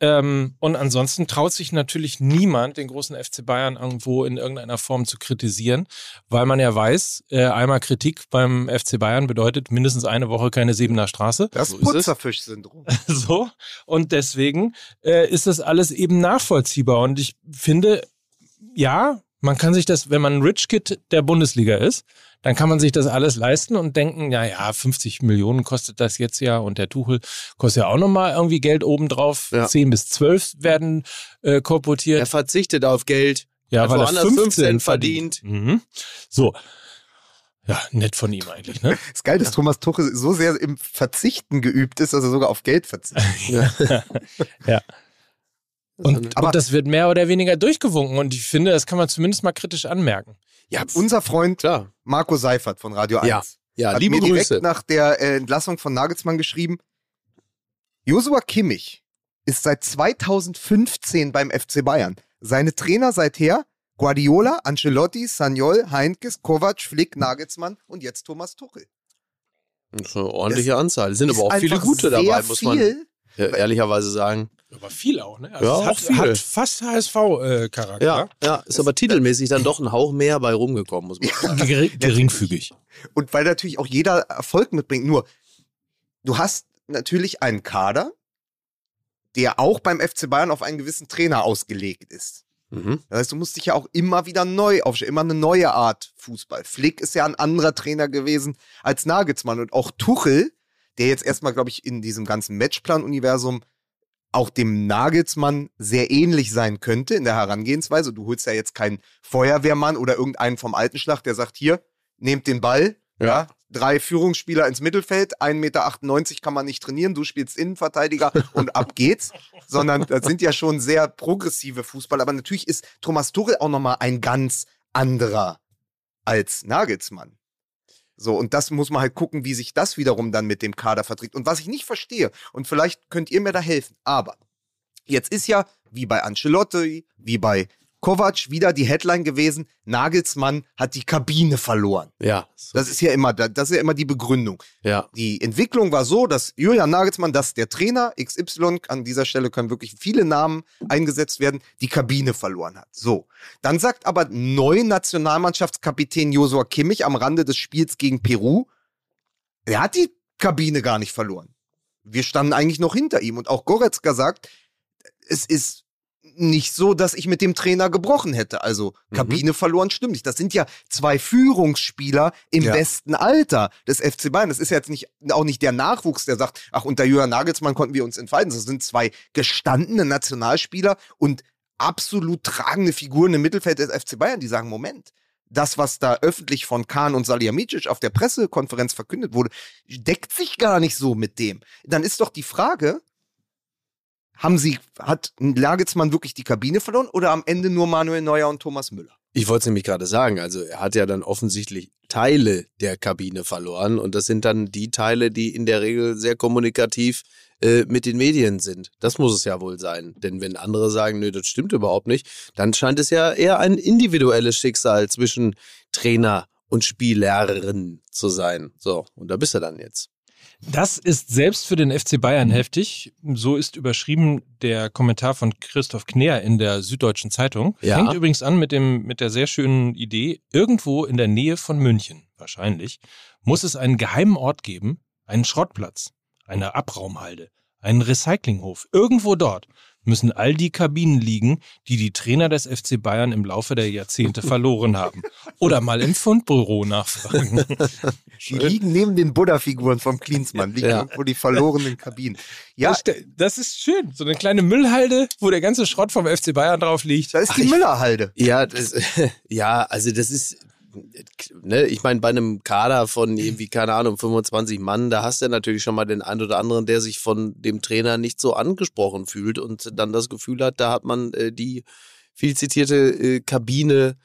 Ähm, und ansonsten traut sich natürlich niemand, den großen FC Bayern irgendwo in irgendeiner Form zu kritisieren, weil man ja weiß, äh, einmal Kritik beim FC Bayern bedeutet mindestens eine Woche keine Siebener Straße. Das So. Putzerfisch-Syndrom. <laughs> So. Und deswegen äh, ist das alles eben nachvollziehbar. Und ich finde, ja, man kann sich das, wenn man ein Rich Kid der Bundesliga ist, dann kann man sich das alles leisten und denken, ja, ja, 50 Millionen kostet das jetzt ja und der Tuchel kostet ja auch nochmal irgendwie Geld obendrauf. Ja. 10 bis 12 werden äh, kolportiert. Er verzichtet auf Geld. ja, weil er woanders 15 15 verdient. Mhm. So. Ja, nett von ihm eigentlich, ne? Das <laughs> Geile ist, Thomas Tuchel so sehr im Verzichten geübt ist, dass er sogar auf Geld verzichtet. <laughs> <laughs> Und, Aber- und das wird mehr oder weniger durchgewunken und ich finde, das kann man zumindest mal kritisch anmerken. ja, Unser Freund klar. Marco Seifert von Radio 1 Ja, Ja, hat liebe mir direkt Grüße. nach der äh, Entlassung von Nagelsmann geschrieben, Josua Kimmich ist seit 2015 beim FC Bayern. Seine Trainer seither Guardiola, Ancelotti, Sagnol, Heinkes, Kovac, Flick, Nagelsmann und jetzt Thomas Tuchel. Das ist eine ordentliche Anzahl. Es sind aber auch viele gute dabei, muss man viel. ja, ehrlicherweise sagen. Aber viel auch, ne? Ja, es auch hat, viel. hat fast HSV-Charakter. Ja, ja, ist aber titelmäßig dann doch ein Hauch mehr bei rumgekommen, muss man sagen. Gering, geringfügig. Und weil natürlich auch jeder Erfolg mitbringt. Nur, du hast natürlich einen Kader, der auch beim FC Bayern auf einen gewissen Trainer ausgelegt ist. Mhm. Das heißt, du musst dich ja auch immer wieder neu aufstellen, immer eine neue Art Fußball. Flick ist ja ein anderer Trainer gewesen als Nagelsmann und auch Tuchel, der jetzt erstmal, glaube ich, in diesem ganzen Matchplan-Universum auch dem Nagelsmann sehr ähnlich sein könnte in der Herangehensweise. Du holst ja jetzt keinen Feuerwehrmann oder irgendeinen vom Altenschlag, der sagt, hier, nehmt den Ball, ja. Ja. drei Führungsspieler ins Mittelfeld, 1,98 Meter kann man nicht trainieren, du spielst Innenverteidiger und ab geht's. <laughs> Sondern das sind ja schon sehr progressive Fußballer. Aber natürlich ist Thomas Tuchel auch nochmal ein ganz anderer als Nagelsmann. So, und das muss man halt gucken, wie sich das wiederum dann mit dem Kader verträgt. Und was ich nicht verstehe, und vielleicht könnt ihr mir da helfen, aber jetzt ist ja, wie bei Ancelotti, wie bei Kovac, wieder die Headline gewesen, Nagelsmann hat die Kabine verloren. Ja, so, Das ist ja immer, das ist ja immer die Begründung. ja. Die Entwicklung war so, dass Julian Nagelsmann, dass der Trainer XY, an dieser Stelle können wirklich viele Namen eingesetzt werden, die Kabine verloren hat. So. Dann sagt aber neu Nationalmannschaftskapitän Josua Kimmich am Rande des Spiels gegen Peru, er hat die Kabine gar nicht verloren. Wir standen eigentlich noch hinter ihm. Und auch Goretzka sagt, es ist nicht so, dass ich mit dem Trainer gebrochen hätte. Also Kabine verloren stimmt nicht. Das sind ja zwei Führungsspieler im Ja. besten Alter des FC Bayern. Das ist ja jetzt nicht, auch nicht der Nachwuchs, der sagt, ach, unter Jürgen Nagelsmann konnten wir uns entfalten. Das sind zwei gestandene Nationalspieler und absolut tragende Figuren im Mittelfeld des FC Bayern, die sagen, Moment, das, was da öffentlich von Kahn und Salihamidzic auf der Pressekonferenz verkündet wurde, deckt sich gar nicht so mit dem. Dann ist doch die Frage, haben sie, hat Nagelsmann wirklich die Kabine verloren oder am Ende nur Manuel Neuer und Thomas Müller? Ich wollte es nämlich gerade sagen. Also er hat ja dann offensichtlich Teile der Kabine verloren und das sind dann die Teile, die in der Regel sehr kommunikativ äh, mit den Medien sind. Das muss es ja wohl sein. Denn wenn andere sagen, nö, das stimmt überhaupt nicht, dann scheint es ja eher ein individuelles Schicksal zwischen Trainer und Spielerin zu sein. So, und da bist du dann jetzt. Das ist selbst für den FC Bayern heftig. So ist überschrieben der Kommentar von Christoph Kneer in der Süddeutschen Zeitung. Ja. Fängt übrigens an mit, dem, mit der sehr schönen Idee, irgendwo in der Nähe von München, wahrscheinlich, muss es einen geheimen Ort geben, einen Schrottplatz, eine Abraumhalde, einen Recyclinghof. Irgendwo dort müssen all die Kabinen liegen, die die Trainer des FC Bayern im Laufe der Jahrzehnte <laughs> verloren haben. Oder mal im Fundbüro nachfragen. <laughs> Die liegen neben den Buddha-Figuren vom Klinsmann, liegen Ja. irgendwo die verlorenen Kabinen. Ja, Das, ist schön. So eine kleine Müllhalde, wo der ganze Schrott vom FC Bayern drauf liegt. da ist die Müllerhalde. Ja, das, <laughs> ja, also das ist, ne, ich meine, bei einem Kader von irgendwie, keine Ahnung, 25 Mann, da hast du ja natürlich schon mal den einen oder anderen, der sich von dem Trainer nicht so angesprochen fühlt und dann das Gefühl hat, da hat man äh, die viel zitierte äh, Kabine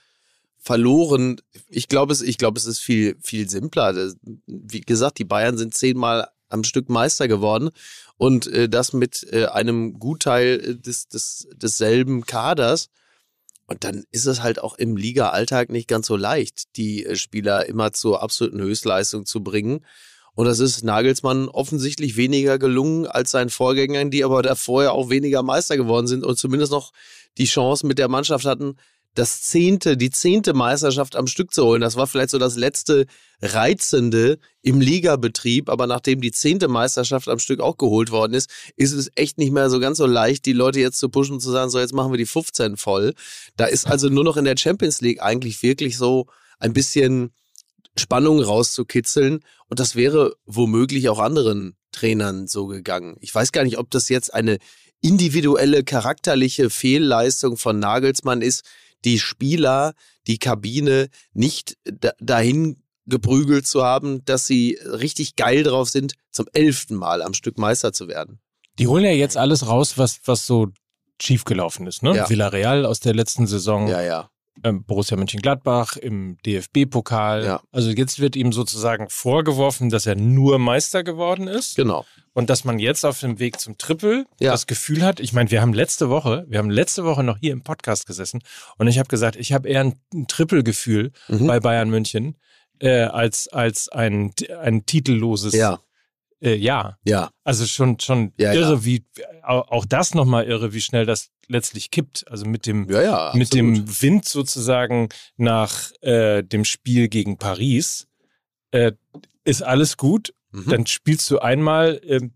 verloren. Ich glaube, es, ich glaube, es ist viel, viel simpler. Das, wie gesagt, die Bayern sind zehnmal am Stück Meister geworden und äh, das mit äh, einem Gutteil äh, des, des, desselben Kaders. Und dann ist es halt auch im Liga-Alltag nicht ganz so leicht, die äh, Spieler immer zur absoluten Höchstleistung zu bringen. Und das ist Nagelsmann offensichtlich weniger gelungen als seinen Vorgängern, die aber da vorher auch weniger Meister geworden sind und zumindest noch die Chance mit der Mannschaft hatten, das zehnte, die zehnte Meisterschaft am Stück zu holen. Das war vielleicht so das letzte Reizende im Ligabetrieb, aber nachdem die zehnte Meisterschaft am Stück auch geholt worden ist, ist es echt nicht mehr so ganz so leicht, die Leute jetzt zu pushen und zu sagen, so jetzt machen wir die 15 voll. Da ist also nur noch in der Champions League eigentlich wirklich so ein bisschen Spannung rauszukitzeln und das wäre womöglich auch anderen Trainern so gegangen. Ich weiß gar nicht, ob das jetzt eine individuelle charakterliche Fehlleistung von Nagelsmann ist, die Spieler, die Kabine nicht dahin geprügelt zu haben, dass sie richtig geil drauf sind, zum elften Mal am Stück Meister zu werden. Die holen ja jetzt alles raus, was, was so schiefgelaufen ist. Ne? Ja. Villarreal aus der letzten Saison, Ja, ja. Ähm, Borussia Mönchengladbach im DFB-Pokal. Ja. Also jetzt wird ihm sozusagen vorgeworfen, dass er nur Meister geworden ist Genau. und dass man jetzt auf dem Weg zum Triple Ja. das Gefühl hat, ich meine, wir haben letzte Woche, wir haben letzte Woche noch hier im Podcast gesessen und ich habe gesagt, ich habe eher ein, ein Triple-Gefühl Mhm. bei Bayern München äh, als, als ein, ein titelloses Ja, äh, Jahr. ja. Also schon, schon Ja, irre, ja. wie au- auch das nochmal irre, wie schnell das letztlich kippt. Also mit dem, Ja, ja. mit dem Wind sozusagen nach äh, dem Spiel gegen Paris äh, ist alles gut. Mhm. Dann spielst du einmal ähm,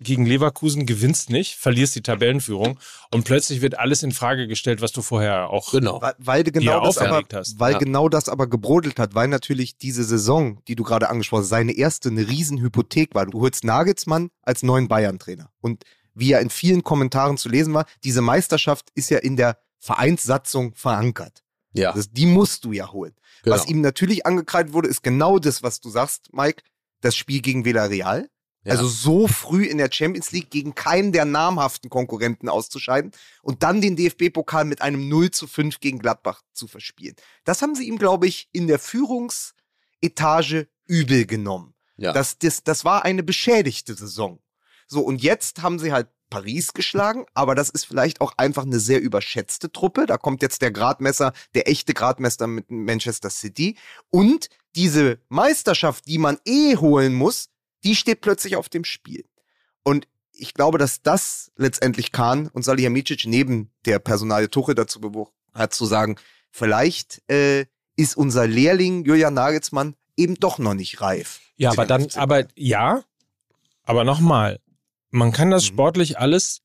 gegen Leverkusen, gewinnst nicht, verlierst die Tabellenführung und plötzlich wird alles in Frage gestellt, was du vorher auch Genau. Weil, weil dir genau das aber, hast. weil Ja. genau das aber gebrodelt hat, weil natürlich diese Saison, die du gerade angesprochen hast, seine erste eine Riesenhypothek war. Du holst Nagelsmann als neuen Bayern-Trainer. Und wie ja in vielen Kommentaren zu lesen war, diese Meisterschaft ist ja in der Vereinssatzung verankert. Ja, Das, die musst du ja holen. genau. Was ihm natürlich angekreidet wurde, ist genau das, was du sagst, Mike, das Spiel gegen Villarreal. Ja. Also so früh in der Champions League gegen keinen der namhaften Konkurrenten auszuscheiden und dann den DFB-Pokal mit einem 0 zu 5 gegen Gladbach zu verspielen. Das haben sie ihm, glaube ich, in der Führungsetage übel genommen. Ja. Das, das, das war eine beschädigte Saison. So, und jetzt haben sie halt Paris geschlagen, aber das ist vielleicht auch einfach eine sehr überschätzte Truppe. Da kommt jetzt der Gradmesser, der echte Gradmesser mit Manchester City. Und diese Meisterschaft, die man eh holen muss, die steht plötzlich auf dem Spiel. Und ich glaube, dass das letztendlich Kahn und Salihamidzic neben der Personalie Tuche dazu bewogen hat zu sagen, vielleicht äh, ist unser Lehrling Julian Nagelsmann eben doch noch nicht reif. Ja, aber dann, aber ja, aber nochmal, man kann das Mhm. sportlich alles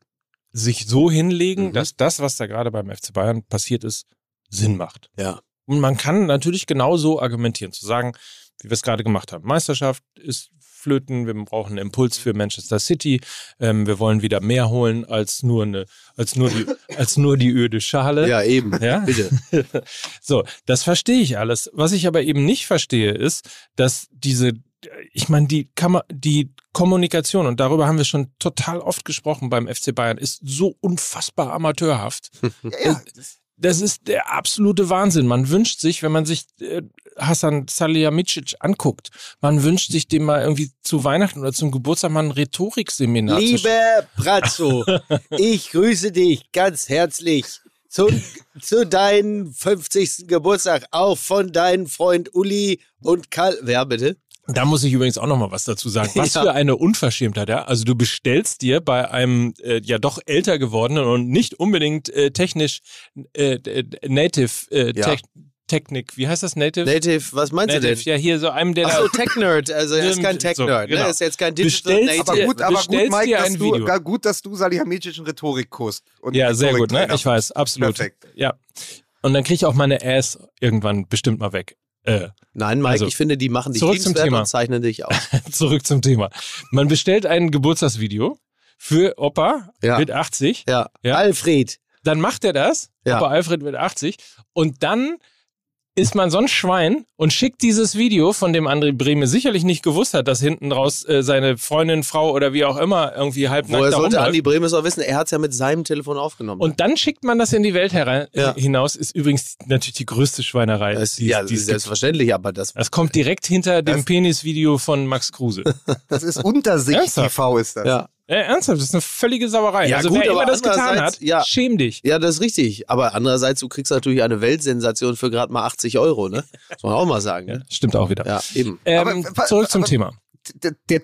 sich so hinlegen, Mhm. dass das, was da gerade beim FC Bayern passiert ist, Sinn macht. ja. Und man kann natürlich genauso argumentieren, zu sagen, wie wir es gerade gemacht haben. Meisterschaft ist flöten, wir brauchen einen Impuls für Manchester City, ähm, wir wollen wieder mehr holen als nur eine, als nur die, als nur die öde Schale. ja, eben. Ja? Bitte. <laughs> So, das verstehe ich alles. Was ich aber eben nicht verstehe, ist, dass diese, ich meine, die, Kammer, die Kommunikation, und darüber haben wir schon total oft gesprochen beim FC Bayern, ist so unfassbar amateurhaft. <laughs> Ja, ja, das, ist der absolute Wahnsinn. Man wünscht sich, wenn man sich äh, Hassan Salihamidzic anguckt, man wünscht sich dem mal irgendwie zu Weihnachten oder zum Geburtstag mal ein Rhetorikseminar zu Lieber Brazzo, <laughs> ich grüße dich ganz herzlich zu, zu deinem 50. Geburtstag, auch von deinem Freund Uli und Karl. Wer bitte? Da muss ich übrigens auch noch mal was dazu sagen. Was Ja. für eine Unverschämtheit, ja. Also du bestellst dir bei einem äh, ja doch älter gewordenen und nicht unbedingt äh, technisch äh, äh, Native äh, Ja. Tech- Technik, wie heißt das Native? Native, was meinst du Native, denn? ja hier so einem der Ach so, Tech-Nerd. Also er ist kein So, Tech-Nerd. genau. Ne? Ist jetzt kein Digital Bestellst Native. aber dir- gut, aber gut, Mike, dass ein du, Video. gut, dass du Salihamidzic einen Rhetorikkurs und ja, sehr gut, ne? Ich weiß, absolut. Perfekt. Ja. Und dann kriege ich auch meine Ass irgendwann bestimmt mal weg. Äh, Nein, Mike, Also, ich finde, die machen dich zurück zum Thema. und zeichnen dich aus. <laughs> zurück zum Thema. Man bestellt ein Geburtstagsvideo für Opa Ja. mit 80. Ja. Ja. Alfred. Dann macht er das. Ja. Opa Alfred mit 80. Und dann ist man so ein Schwein und schickt dieses Video, von dem André Brehme sicherlich nicht gewusst hat, dass hinten raus äh, seine Freundin, Frau oder wie auch immer irgendwie halb Woher nackt da sollte rumläuft. Andi Bremes auch wissen? Er hat es ja mit seinem Telefon aufgenommen. Und dann schickt man das in die Welt herein, Ja. hinaus, ist übrigens natürlich die größte Schweinerei. das, die es- ja, die es gibt. selbstverständlich, aber das Das kommt direkt hinter dem Penis-Video von Max Kruse. Das ist Untersicht Ernsthaft? TV ist das. ja. Äh, ernsthaft, das ist eine völlige Sauerei. Ja, also gut, wer immer aber das getan andererseits, hat, ja. schäm dich. Ja, das ist richtig. Aber andererseits, du kriegst natürlich eine Weltsensation für gerade mal 80 Euro, ne? Muss man auch mal sagen. Ja, Ne? stimmt auch wieder. Ja, eben. Ähm, Aber- zurück zum aber- Thema.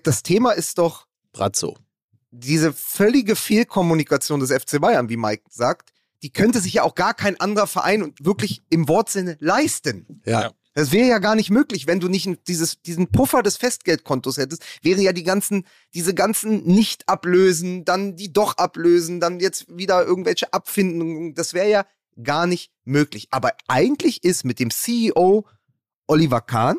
Das Thema ist doch Brazzo. diese völlige Fehlkommunikation des FC Bayern, wie Mike sagt. Die könnte sich ja auch gar kein anderer Verein und wirklich im Wortsinne leisten. Ja. Das wäre ja gar nicht möglich, wenn du nicht dieses, diesen Puffer des Festgeldkontos hättest, wären ja die ganzen, diese ganzen nicht ablösen, dann die doch ablösen, dann jetzt wieder irgendwelche Abfindungen. Das wäre ja gar nicht möglich. Aber eigentlich ist mit dem CEO Oliver Kahn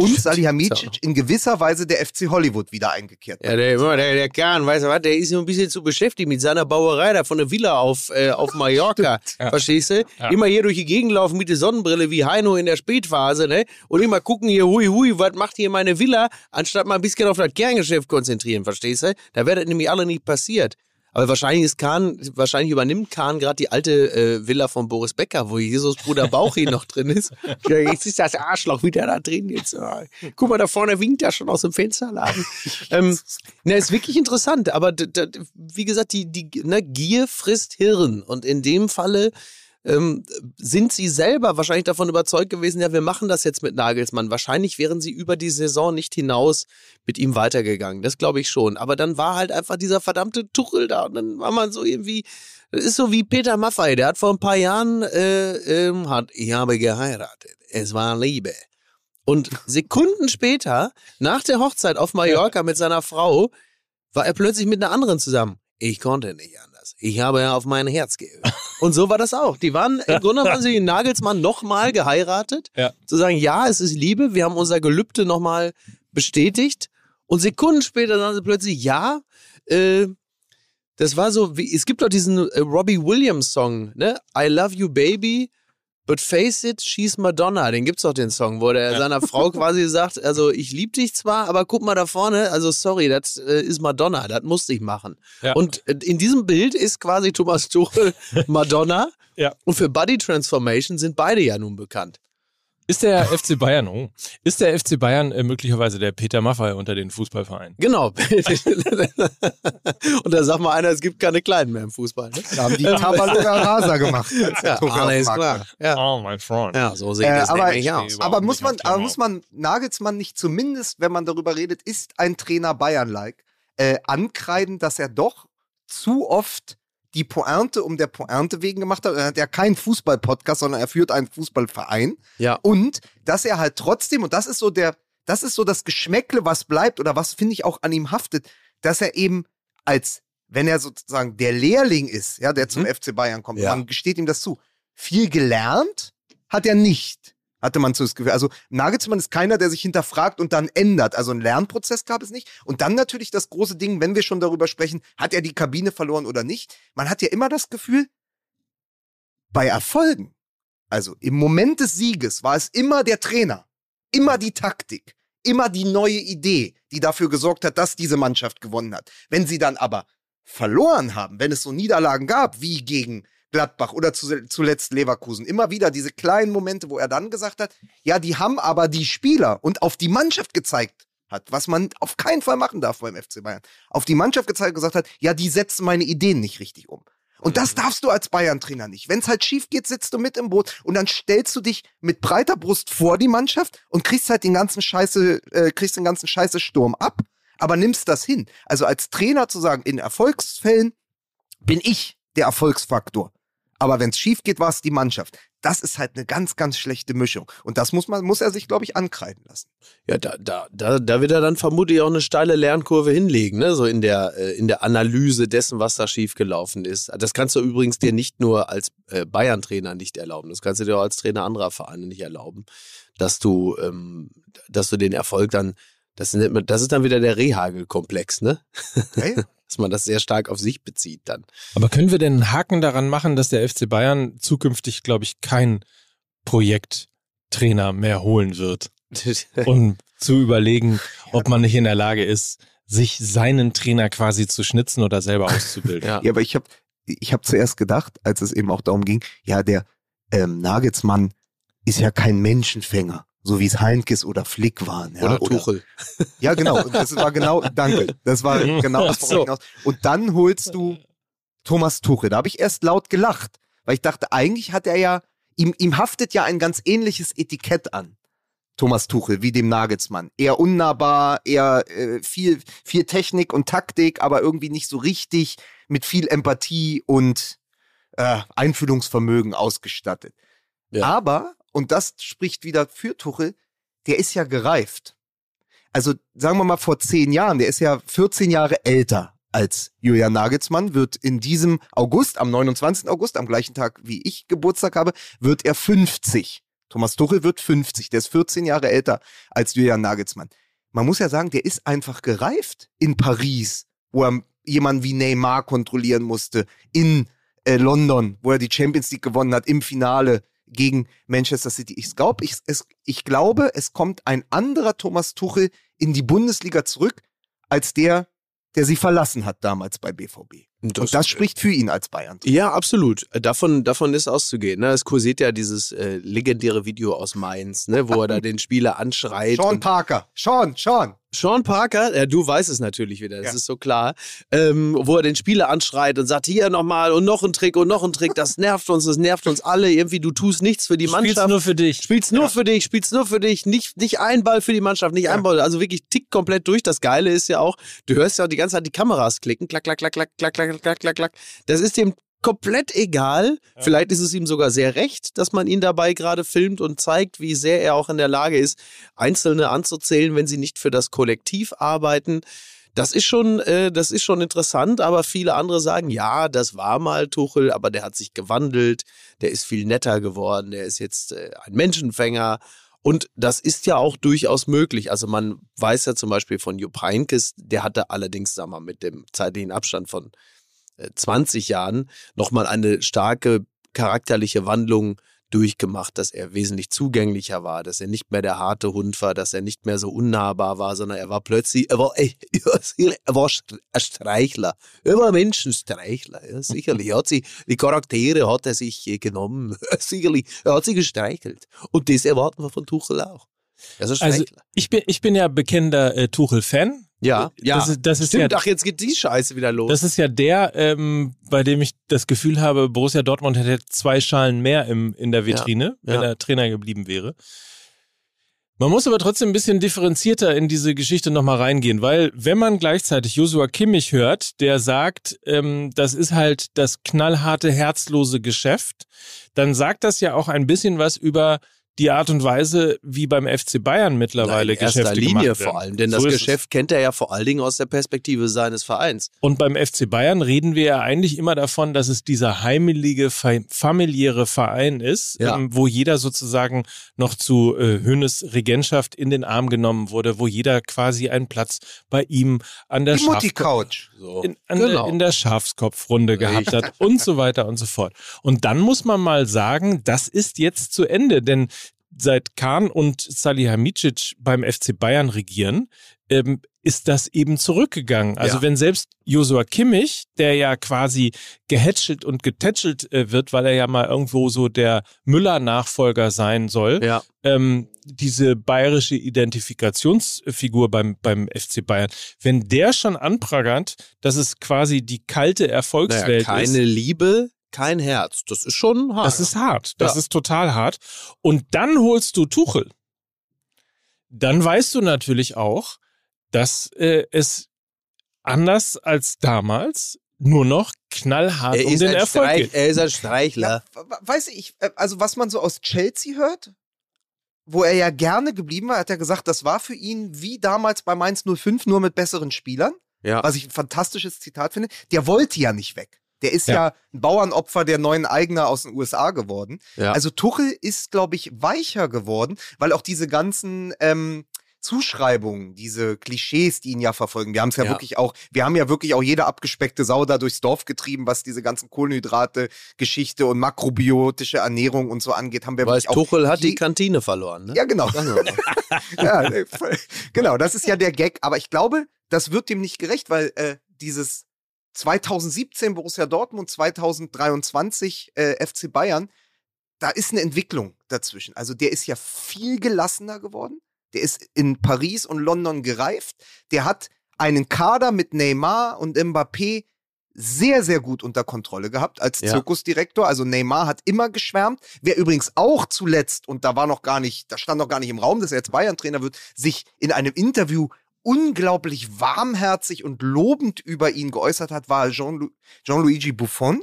und Salihamidzic in gewisser Weise der FC Hollywood wieder eingekehrt. Ja, der, der, der Kahn, weißt du was, der ist ja ein bisschen zu beschäftigt mit seiner Bauerei da von der Villa auf, äh, auf Mallorca. <laughs> Ja. Verstehst du? Ja. Immer hier durch die Gegend laufen mit der Sonnenbrille wie Heino in der Spätphase, ne? Und immer gucken hier, hui, hui, was macht hier meine Villa, anstatt mal ein bisschen auf das Kerngeschäft konzentrieren, verstehst du? Da wäre das nämlich alle nicht passiert. Aber wahrscheinlich ist Kahn, wahrscheinlich übernimmt Kahn gerade die alte äh, Villa von Boris Becker, wo Jesus Bruder Bauchi noch drin ist. <laughs> Ja, jetzt ist das Arschloch wieder da drin. Jetzt, ah. Guck mal, da vorne winkt er schon aus dem Fensterladen. <laughs> ähm, na, ist wirklich interessant, aber wie gesagt, die, die ne, Gier frisst Hirn. Und in dem Falle ähm, sind sie selber wahrscheinlich davon überzeugt gewesen, ja, wir machen das jetzt mit Nagelsmann. Wahrscheinlich wären sie über die Saison nicht hinaus mit ihm weitergegangen. Das glaube ich schon. Aber dann war halt einfach dieser verdammte Tuchel da. Und dann war man so irgendwie. Das ist so wie Peter Maffay, der hat vor ein paar Jahren äh, ähm, hat, ich habe geheiratet. Es war Liebe. Und Sekunden später, nach der Hochzeit auf Mallorca mit seiner Frau, war er plötzlich mit einer anderen zusammen. Ich konnte nicht anders. Ich habe ja auf mein Herz gehört. Und so war das auch. Die waren, im Grunde haben sie den Nagelsmann nochmal geheiratet. Ja. Zu sagen, ja, es ist Liebe, wir haben unser Gelübde nochmal bestätigt. Und Sekunden später sagen sie plötzlich, ja, äh, das war so, wie, es gibt doch diesen äh, Robbie Williams Song, ne? I love you, baby. But face it, she's Madonna. Den gibt's doch den Song, wo der Ja. seiner Frau <laughs> quasi sagt, also ich lieb dich zwar, aber guck mal da vorne, also sorry, das äh, ist Madonna, das musste ich machen. Ja. Und äh, in diesem Bild ist quasi Thomas Tuchel <laughs> Madonna. Ja. Und für Body Transformation sind beide ja nun bekannt. Ist der FC Bayern, oh, ist der FC Bayern äh, möglicherweise der Peter Maffay unter den Fußballvereinen? Genau. <laughs> Und da sagt mal einer, es gibt keine Kleinen mehr im Fußball. Ne? Da haben die Tabaloga Rasa gemacht. Ja, alles klar. Ja. Oh, mein Freund. ja, so sieht Äh, das aber- nämlich aus. Aber muss man, aber muss man Nagelsmann nicht zumindest, wenn man darüber redet, ist ein Trainer Bayern-like, äh, ankreiden, dass er doch zu oft die Pointe um der Pointe wegen gemacht hat. Er hat ja keinen Fußball-Podcast, sondern er führt einen Fußballverein. Ja. Und dass er halt trotzdem, und das ist so der, das ist so das Geschmäckle, was bleibt oder was finde ich auch an ihm haftet, dass er eben als, wenn er sozusagen der Lehrling ist, ja, der zum FC Bayern kommt, Ja. man gesteht ihm das zu. Viel gelernt hat er nicht, hatte man so das Gefühl. Also Nagelsmann ist keiner, der sich hinterfragt und dann ändert. Also einen Lernprozess gab es nicht. Und dann natürlich das große Ding, wenn wir schon darüber sprechen, hat er die Kabine verloren oder nicht. Man hat ja immer das Gefühl, bei Erfolgen, also im Moment des Sieges, war es immer der Trainer, immer die Taktik, immer die neue Idee, die dafür gesorgt hat, dass diese Mannschaft gewonnen hat. Wenn sie dann aber verloren haben, wenn es so Niederlagen gab, wie gegen Gladbach oder zu, zuletzt Leverkusen, immer wieder diese kleinen Momente, wo er dann gesagt hat, ja, die haben aber die Spieler und auf die Mannschaft gezeigt hat, was man auf keinen Fall machen darf beim FC Bayern, auf die Mannschaft gezeigt gesagt hat, ja, die setzen meine Ideen nicht richtig um. Und das darfst du als Bayern-Trainer nicht. Wenn es halt schief geht, sitzt du mit im Boot und dann stellst du dich mit breiter Brust vor die Mannschaft und kriegst halt den ganzen Scheiße, äh, kriegst den ganzen Scheiße Sturm ab, aber nimmst das hin. Also als Trainer zu sagen, in Erfolgsfällen bin ich der Erfolgsfaktor. Aber wenn es schief geht, war es die Mannschaft. Das ist halt eine ganz, ganz schlechte Mischung. Und das muss man, muss er sich, glaube ich, ankreiden lassen. Ja, da, da, da, da wird er dann vermutlich auch eine steile Lernkurve hinlegen, ne? so in der, äh, in der Analyse dessen, was da schiefgelaufen ist. Das kannst du übrigens dir nicht nur als äh, Bayern-Trainer nicht erlauben, das kannst du dir auch als Trainer anderer Vereine nicht erlauben, dass du, ähm, dass du den Erfolg dann, das, nennt man, das ist dann wieder der Rehagel-Komplex, ne? Okay? <laughs> dass man das sehr stark auf sich bezieht dann. Aber können wir denn einen Haken daran machen, dass der FC Bayern zukünftig, glaube ich, kein Projekt Trainer mehr holen wird. <laughs> um zu überlegen, ob man nicht in der Lage ist, sich seinen Trainer quasi zu schnitzen oder selber <laughs> auszubilden. Ja. Ja, aber ich habe ich hab zuerst gedacht, als es eben auch darum ging, ja, der ähm, Nagelsmann ist ja kein Menschenfänger, so wie es Heinkes oder Flick waren. Ja, Oder Tuchel. <laughs> Ja, genau. Und das war genau, danke. Das war <laughs> genau das so. hinaus. Und dann holst du Thomas Tuchel. Da habe ich erst laut gelacht, weil ich dachte, eigentlich hat er ja, ihm, ihm haftet ja ein ganz ähnliches Etikett an. Thomas Tuchel, wie dem Nagelsmann. Eher unnahbar, eher äh, viel, viel Technik und Taktik, aber irgendwie nicht so richtig mit viel Empathie und äh, Einfühlungsvermögen ausgestattet. Ja. Aber, und das spricht wieder für Tuchel, der ist ja gereift. Also sagen wir mal vor zehn Jahren, der ist ja 14 Jahre älter als Julian Nagelsmann, wird in diesem August, am 29. August, am gleichen Tag wie ich Geburtstag habe, wird er 50. Thomas Tuchel wird 50, der ist 14 Jahre älter als Julian Nagelsmann. Man muss ja sagen, der ist einfach gereift in Paris, wo er jemanden wie Neymar kontrollieren musste, in äh, London, wo er die Champions League gewonnen hat, im Finale gegen Manchester City. Ich, glaub, ich, es, ich glaube, es kommt ein anderer Thomas Tuchel in die Bundesliga zurück, als der, der sie verlassen hat damals bei BVB. Und das spricht für ihn als Bayern. Ja, absolut. Davon, davon ist auszugehen. Ne? Es kursiert ja dieses äh, legendäre Video aus Mainz, ne? wo er da <laughs> den Spieler anschreit. Sean Parker. Sean, Sean. Sean Parker, ja, du weißt es natürlich wieder, das Ja. ist so klar, ähm, wo er den Spieler anschreit und sagt, hier nochmal und noch ein Trick und noch ein Trick, das nervt uns, das nervt uns alle, irgendwie, du tust nichts für die Spielst Mannschaft. nur für dich. Spielst nur für dich, spielst nur für dich, nicht, nicht ein Ball für die Mannschaft, nicht ein Ball, also wirklich tickt komplett durch. Das Geile ist ja auch, du hörst ja die ganze Zeit die Kameras klicken, klack, klack, klack, klack, klack, klack, klack, klack, klack. Das ist dem komplett egal. Vielleicht ist es ihm sogar sehr recht, dass man ihn dabei gerade filmt und zeigt, wie sehr er auch in der Lage ist, Einzelne anzuzählen, wenn sie nicht für das Kollektiv arbeiten. Das ist schon, äh, das ist schon interessant, aber viele andere sagen, ja, das war mal Tuchel, aber der hat sich gewandelt, der ist viel netter geworden, der ist jetzt äh, ein Menschenfänger. Und das ist ja auch durchaus möglich. Also man weiß ja zum Beispiel von Jupp Heynckes, der hatte allerdings, sagen wir mal, mit dem zeitlichen Abstand von 20 Jahren nochmal eine starke charakterliche Wandlung durchgemacht, dass er wesentlich zugänglicher war, dass er nicht mehr der harte Hund war, dass er nicht mehr so unnahbar war, sondern er war plötzlich, er war, <laughs> er war ein Streichler, er war ein Menschenstreichler, ja, sicherlich. Er hat sie, die Charaktere hat er sich äh, genommen, <laughs> sicherlich, er hat sie gestreichelt. Und das erwarten wir von Tuchel auch. Also ich bin, ich bin ja bekennender äh, Tuchel-Fan. Ja, ja. Das ist, das ist Stimmt, ja ach, jetzt geht die Scheiße wieder los. Das ist ja der, ähm, bei dem ich das Gefühl habe, Borussia Dortmund hätte zwei Schalen mehr im, in der Vitrine, Ja, wenn ja. er Trainer geblieben wäre. Man muss aber trotzdem ein bisschen differenzierter in diese Geschichte nochmal reingehen, weil wenn man gleichzeitig Joshua Kimmich hört, der sagt, ähm, das ist halt das knallharte, herzlose Geschäft, dann sagt das ja auch ein bisschen was über die Art und Weise, wie beim FC Bayern mittlerweile in erster Geschäfte Linie gemacht werden. vor allem, denn So das ist es. Geschäft kennt er ja vor allen Dingen aus der Perspektive seines Vereins. Und beim FC Bayern reden wir ja eigentlich immer davon, dass es dieser heimelige, fa- familiäre Verein ist, Ja. ähm, wo jeder sozusagen noch zu äh, Hönes Regentschaft in den Arm genommen wurde, wo jeder quasi einen Platz bei ihm an der Couch. So. in, an Genau. der, in der Schafskopfrunde gehabt hat und so weiter und so fort. Und dann muss man mal sagen, das ist jetzt zu Ende, denn seit Kahn und Salihamidzic beim FC Bayern regieren, ähm, ist das eben zurückgegangen. Also Ja. wenn selbst Josua Kimmich, der ja quasi gehätschelt und getätschelt äh, wird, weil er ja mal irgendwo so der Müller-Nachfolger sein soll, ja. ähm, diese bayerische Identifikationsfigur beim, beim FC Bayern, wenn der schon anprangert, dass es quasi die kalte Naja, Erfolgswelt keine ist, Liebe, kein Herz. Das ist schon hart. das ist hart. Das Ja. ist total hart. Und dann holst du Tuchel. Dann weißt du natürlich auch, dass äh, es anders als damals nur noch knallhart er, um ist den Erfolg Streich, geht. er ist ein Streichler. Ja, weiß ich, äh, also was man so aus Chelsea hört, wo er ja gerne geblieben war, hat er gesagt, das war für ihn wie damals bei Mainz 05, nur mit besseren Spielern. Ja. Was ich ein fantastisches Zitat finde. Der wollte ja nicht weg. Der ist Ja. ja, ein Bauernopfer der neuen Eigner aus den USA geworden. Ja. Also Tuchel ist, glaube ich, weicher geworden, weil auch diese ganzen, ähm, Zuschreibungen, diese Klischees, die ihn ja verfolgen. Wir haben es ja, Ja. wirklich auch, wir haben ja wirklich auch jede abgespeckte Sau da durchs Dorf getrieben, was diese ganzen Kohlenhydrate, Geschichte und makrobiotische Ernährung und so angeht, haben wir Weißt, wirklich auch Tuchel hat die Kantine verloren. Ne? Ja, genau. <laughs> Ja, genau, das ist ja der Gag. Aber ich glaube, das wird dem nicht gerecht, weil äh, dieses 2017 Borussia Dortmund, 2023 äh, FC Bayern, da ist eine Entwicklung dazwischen. Also der ist ja viel gelassener geworden. Der ist in Paris und London gereift. Der hat einen Kader mit Neymar und Mbappé sehr, sehr gut unter Kontrolle gehabt als Ja. Zirkusdirektor. Also Neymar hat immer geschwärmt. Wer übrigens auch zuletzt, und da war noch gar nicht, da stand noch gar nicht im Raum, dass er jetzt Bayern-Trainer wird, sich in einem Interview unglaublich warmherzig und lobend über ihn geäußert hat, war Jean- Jean-Luigi Buffon.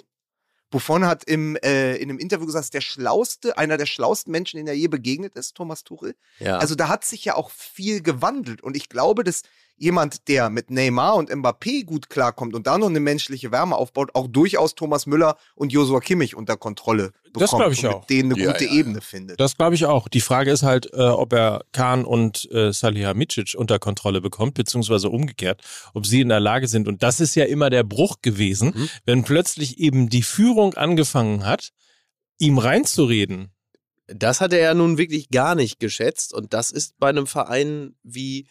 Buffon hat im, äh, in einem Interview gesagt, dass der schlauste, einer der schlauesten Menschen, den er je begegnet ist, Thomas Tuchel. Ja. Also da hat sich ja auch viel gewandelt. Und ich glaube, dass jemand, der mit Neymar und Mbappé gut klarkommt und da noch eine menschliche Wärme aufbaut, auch durchaus Thomas Müller und Josua Kimmich unter Kontrolle bekommt. Das ich und auch. Mit denen eine Ja, gute ja, ja. Ebene findet. Das glaube ich auch. Die Frage ist halt, äh, ob er Kahn und äh, Salihamidzic unter Kontrolle bekommt, beziehungsweise umgekehrt, ob sie in der Lage sind. Und das ist ja immer der Bruch gewesen, Mhm. wenn plötzlich eben die Führung angefangen hat, ihm reinzureden. Das hat er ja nun wirklich gar nicht geschätzt und das ist bei einem Verein wie,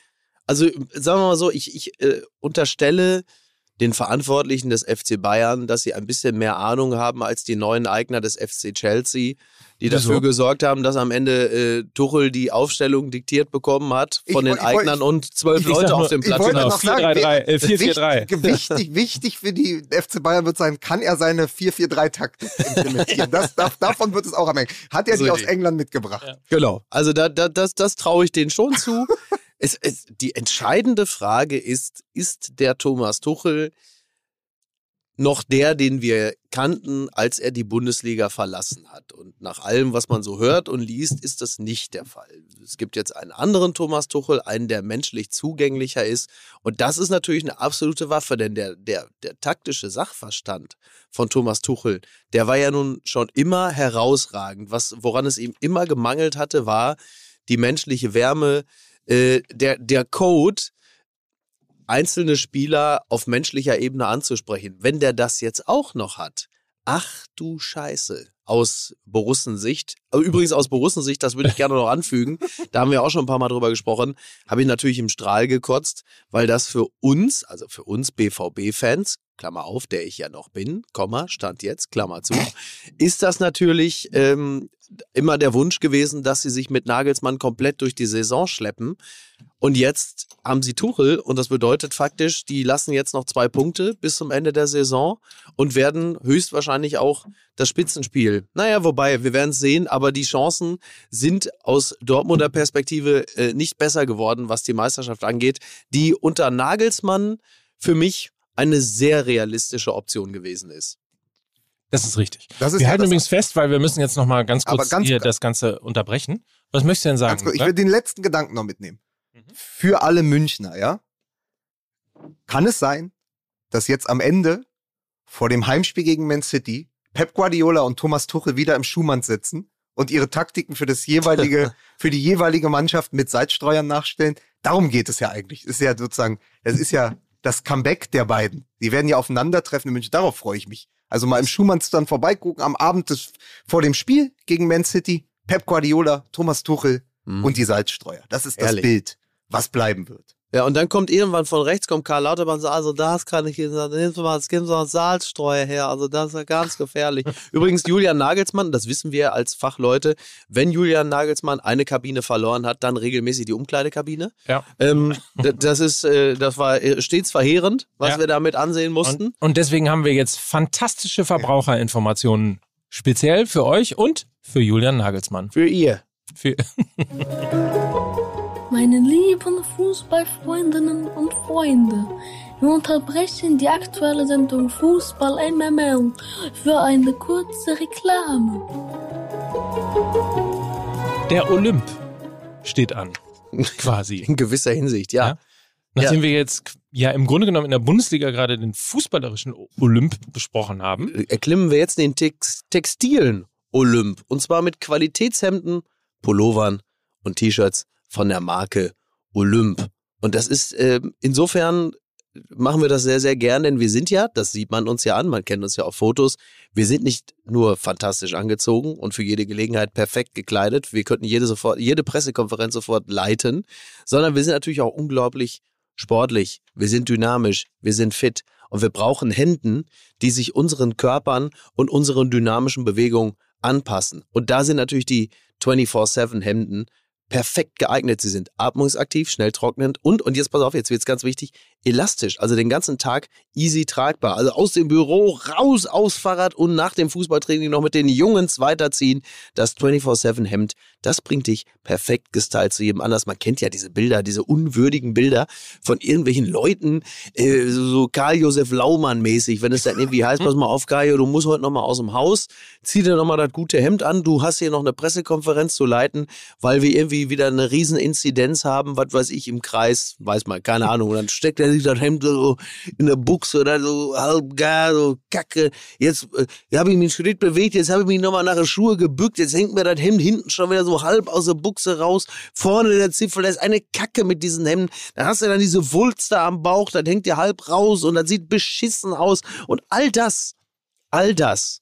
also sagen wir mal so, ich, ich äh, unterstelle den Verantwortlichen des FC Bayern, dass sie ein bisschen mehr Ahnung haben als die neuen Eigner des FC Chelsea, die dafür gesorgt haben, dass am Ende äh, Tuchel die Aufstellung diktiert bekommen hat Ich von den woll- ich Eignern und zwölf ich Leute nur- auf dem ich Platz. wollte Genau, noch sagen, 4-3-3, äh, 4-4-3. Wichtig, wichtig, wichtig für die FC Bayern wird sein, kann er seine 4-4-3-Taktik implementieren. <laughs> Das, da, davon wird es auch am Ende. Hat er die So aus die- England mitgebracht? Genau. Also da, da, das, das traue ich denen schon zu. <laughs> es, es, die entscheidende Frage ist, ist der Thomas Tuchel noch der, den wir kannten, als er die Bundesliga verlassen hat? Und nach allem, was man so hört und liest, ist das nicht der Fall. Es gibt jetzt einen anderen Thomas Tuchel, einen, der menschlich zugänglicher ist. Und das ist natürlich eine absolute Waffe, denn der, der, der taktische Sachverstand von Thomas Tuchel, der war ja nun schon immer herausragend. Was, woran es ihm immer gemangelt hatte, war die menschliche Wärme, äh, der, der Code, einzelne Spieler auf menschlicher Ebene anzusprechen. Wenn der das jetzt auch noch hat, ach du Scheiße. Aus Borussensicht, äh, übrigens aus Borussensicht, das würde ich gerne noch anfügen, <laughs> da haben wir auch schon ein paar Mal drüber gesprochen, habe ich natürlich im Strahl gekotzt, weil das für uns, also für uns BVB-Fans, Klammer auf, der ich ja noch bin, Komma, stand jetzt, Klammer zu, ist das natürlich ähm, immer der Wunsch gewesen, dass sie sich mit Nagelsmann komplett durch die Saison schleppen. Und jetzt haben sie Tuchel und das bedeutet faktisch, die lassen jetzt noch zwei Punkte bis zum Ende der Saison und werden höchstwahrscheinlich auch das Spitzenspiel. Naja, wobei, wir werden es sehen, aber die Chancen sind aus Dortmunder Perspektive äh, nicht besser geworden, was die Meisterschaft angeht, die unter Nagelsmann für mich eine sehr realistische Option gewesen ist. Das ist richtig. Das ist wir ja halten das- übrigens fest, weil wir müssen jetzt noch mal ganz kurz ganz- hier das Ganze unterbrechen. Was möchtest du denn sagen? Kurz, ich will den letzten Gedanken noch mitnehmen. Mhm. Für alle Münchner, ja? Kann es sein, dass jetzt am Ende vor dem Heimspiel gegen Man City Pep Guardiola und Thomas Tuchel wieder im Schuhmann sitzen und ihre Taktiken für das jeweilige, <laughs> für die jeweilige Mannschaft mit Salzstreuern nachstellen? Darum geht es ja eigentlich. Das ist ja sozusagen, das ist ja das Comeback der beiden. Die werden ja aufeinandertreffen in München. Darauf freue ich mich. Also mal im Schumann dann vorbeigucken am Abend des, vor dem Spiel gegen Man City. Pep Guardiola, Thomas Tuchel Mhm. und die Salzstreuer. Das ist das Ehrlich. Bild, was bleiben wird. Ja, und dann kommt irgendwann von rechts, kommt Karl Lauterbahn und sagt, also das kann ich Ihnen sagen, nehmen Sie mal, gibt so einen Salzstreuer her, also das ist ja ganz gefährlich. <laughs> Übrigens, Julian Nagelsmann, das wissen wir als Fachleute, wenn Julian Nagelsmann eine Kabine verloren hat, dann regelmäßig die Umkleidekabine. Ja. Ähm, <laughs> das ist, äh, das war äh, stets verheerend, was Ja. wir damit ansehen mussten. Und, und deswegen haben wir jetzt fantastische Verbraucherinformationen speziell für euch und für Julian Nagelsmann. Für ihr. Für, <laughs> Meine lieben Fußballfreundinnen und Freunde, wir unterbrechen die aktuelle Sendung Fußball MML für eine kurze Reklame. der Olymp steht an, <laughs> quasi. In gewisser Hinsicht, ja. Ja. Nachdem wir jetzt ja im Grunde genommen in der Bundesliga gerade den fußballerischen Olymp besprochen haben. erklimmen wir jetzt den Tex textilen Olymp. Und zwar mit Qualitätshemden, Pullovern und T-Shirts von der Marke Olymp. Und das ist äh, insofern machen wir das sehr, sehr gern, denn wir sind ja, das sieht man uns ja an, man kennt uns ja auf Fotos, wir sind nicht nur fantastisch angezogen und für jede Gelegenheit perfekt gekleidet, wir könnten jede, sofort, jede Pressekonferenz sofort leiten, sondern wir sind natürlich auch unglaublich sportlich, wir sind dynamisch, wir sind fit und wir brauchen Händen, die sich unseren Körpern und unseren dynamischen Bewegungen anpassen. Und da sind natürlich die 24-7 Hemden perfekt geeignet. Sie sind atmungsaktiv, schnell trocknend und, und jetzt pass auf, jetzt wird es ganz wichtig, elastisch. Also den ganzen Tag easy tragbar. Also aus dem Büro raus aus Fahrrad und nach dem Fußballtraining noch mit den Jungs weiterziehen. Das 24-7-Hemd, das bringt dich perfekt gestylt zu jedem anders. Man kennt ja diese Bilder, diese unwürdigen Bilder von irgendwelchen Leuten, äh, so Karl-Josef Laumann-mäßig, wenn es dann irgendwie heißt, pass mal auf, Karl, du musst heute noch mal aus dem Haus, zieh dir noch mal das gute Hemd an, du hast hier noch eine Pressekonferenz zu leiten, weil wir irgendwie wieder eine riesen Inzidenz haben, was weiß ich, im Kreis, weiß mal, keine Ahnung, und dann steckt er sich das Hemd so in der Buchse oder so halb gar, so kacke. Jetzt äh, habe ich mich einen Schritt bewegt, jetzt habe ich mich nochmal nach der Schuhe gebückt, jetzt hängt mir das Hemd hinten schon wieder so halb aus der Buchse raus, vorne der Zipfel, da ist eine Kacke mit diesen Hemden. Dann hast du dann diese Wulste am Bauch, dann hängt dir halb raus und das sieht beschissen aus. Und all das, all das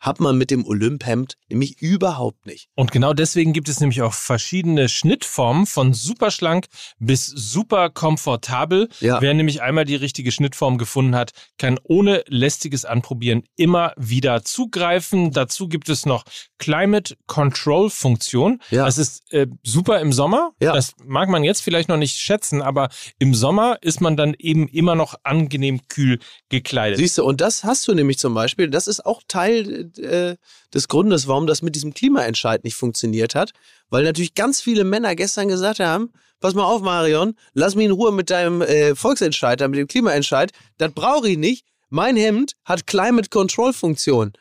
hat man mit dem Olymphemd nämlich überhaupt nicht. Und genau deswegen gibt es nämlich auch verschiedene Schnittformen von super schlank bis super komfortabel. Ja. Wer nämlich einmal die richtige Schnittform gefunden hat, kann ohne lästiges Anprobieren immer wieder zugreifen. Dazu gibt es noch Climate Control Funktion. Ja. Das ist äh, super im Sommer. Ja. Das mag man jetzt vielleicht noch nicht schätzen, aber im Sommer ist man dann eben immer noch angenehm kühl gekleidet. Siehst du, und das hast du nämlich zum Beispiel, das ist auch Teil äh, des Grundes, warum das mit diesem Klimaentscheid nicht funktioniert hat, weil natürlich ganz viele Männer gestern gesagt haben, pass mal auf, Marion, lass mich in Ruhe mit deinem äh, Volksentscheid, mit dem Klimaentscheid, das brauche ich nicht. Mein Hemd hat Climate Control Funktion.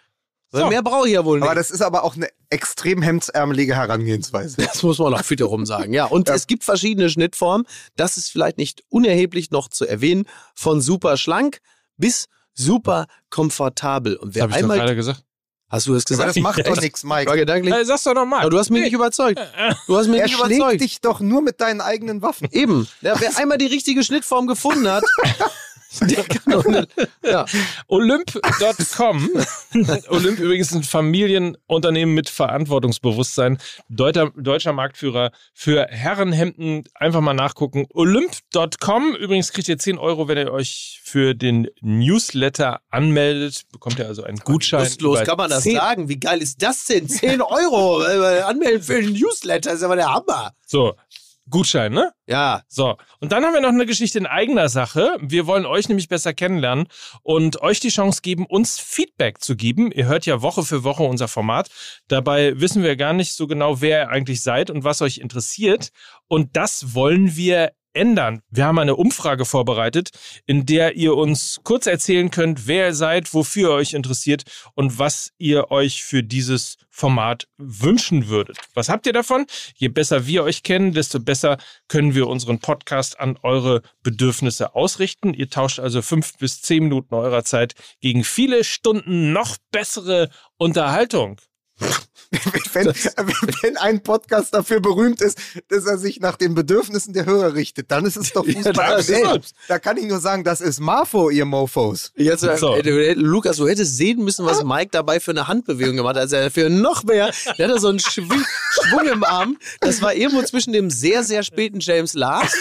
So. mehr brauche ich ja wohl nicht. Aber das ist aber auch eine extrem hemdsärmelige Herangehensweise. Das muss man auch wiederum sagen, ja. Und es gibt verschiedene Schnittformen. Das ist vielleicht nicht unerheblich noch zu erwähnen. Von super schlank bis super komfortabel. Und Das wer habe ich doch einmal. gerade gesagt. Hast du das Aber gesagt? das macht doch nichts, War Mike. gedanklich. Äh, sag's doch nochmal. Aber du hast mich nicht überzeugt. Du hast mich Er nicht schlägt überzeugt. dich doch nur mit deinen eigenen Waffen. Eben. Ja, wer einmal die richtige Schnittform gefunden hat, <laughs> Ja. Olymp.com. <laughs> Olymp übrigens ein Familienunternehmen mit Verantwortungsbewusstsein. Deuter, deutscher Marktführer für Herrenhemden. Einfach mal nachgucken. Olymp.com. Übrigens kriegt ihr 10 Euro, wenn ihr euch für den Newsletter anmeldet. Bekommt ihr also einen Gutschein. Lustlos kann man das 10 sagen. Wie geil ist das denn? 10 Euro äh, anmelden für den Newsletter, ist aber der Hammer. So, Gutschein, ne? Ja. So, und dann haben wir noch eine Geschichte in eigener Sache. Wir wollen euch nämlich besser kennenlernen und euch die Chance geben, uns Feedback zu geben. Ihr hört ja Woche für Woche unser Format. Dabei wissen wir gar nicht so genau, wer ihr eigentlich seid und was euch interessiert. Und das wollen wir ändern. Wir haben eine Umfrage vorbereitet, in der ihr uns kurz erzählen könnt, wer ihr seid, wofür ihr euch interessiert und was ihr euch für dieses Format wünschen würdet. Was habt ihr davon? Je besser wir euch kennen, desto besser können wir unseren Podcast an eure Bedürfnisse ausrichten. Ihr tauscht also fünf bis zehn Minuten eurer Zeit gegen viele Stunden noch bessere Unterhaltung. <laughs> Wenn, wenn ein Podcast dafür berühmt ist, dass er sich nach den Bedürfnissen der Hörer richtet, dann ist es doch <laughs> Fußball. das ist Welt. da kann ich nur sagen, das ist Marfo, ihr Mofos. Jetzt, äh, So. äh, Lukas, du hättest sehen müssen, was Mike dabei für eine Handbewegung gemacht hat. Also er für noch mehr. Der hatte so einen Schwung, Schwung im Arm. Das war irgendwo zwischen dem sehr, sehr späten James Last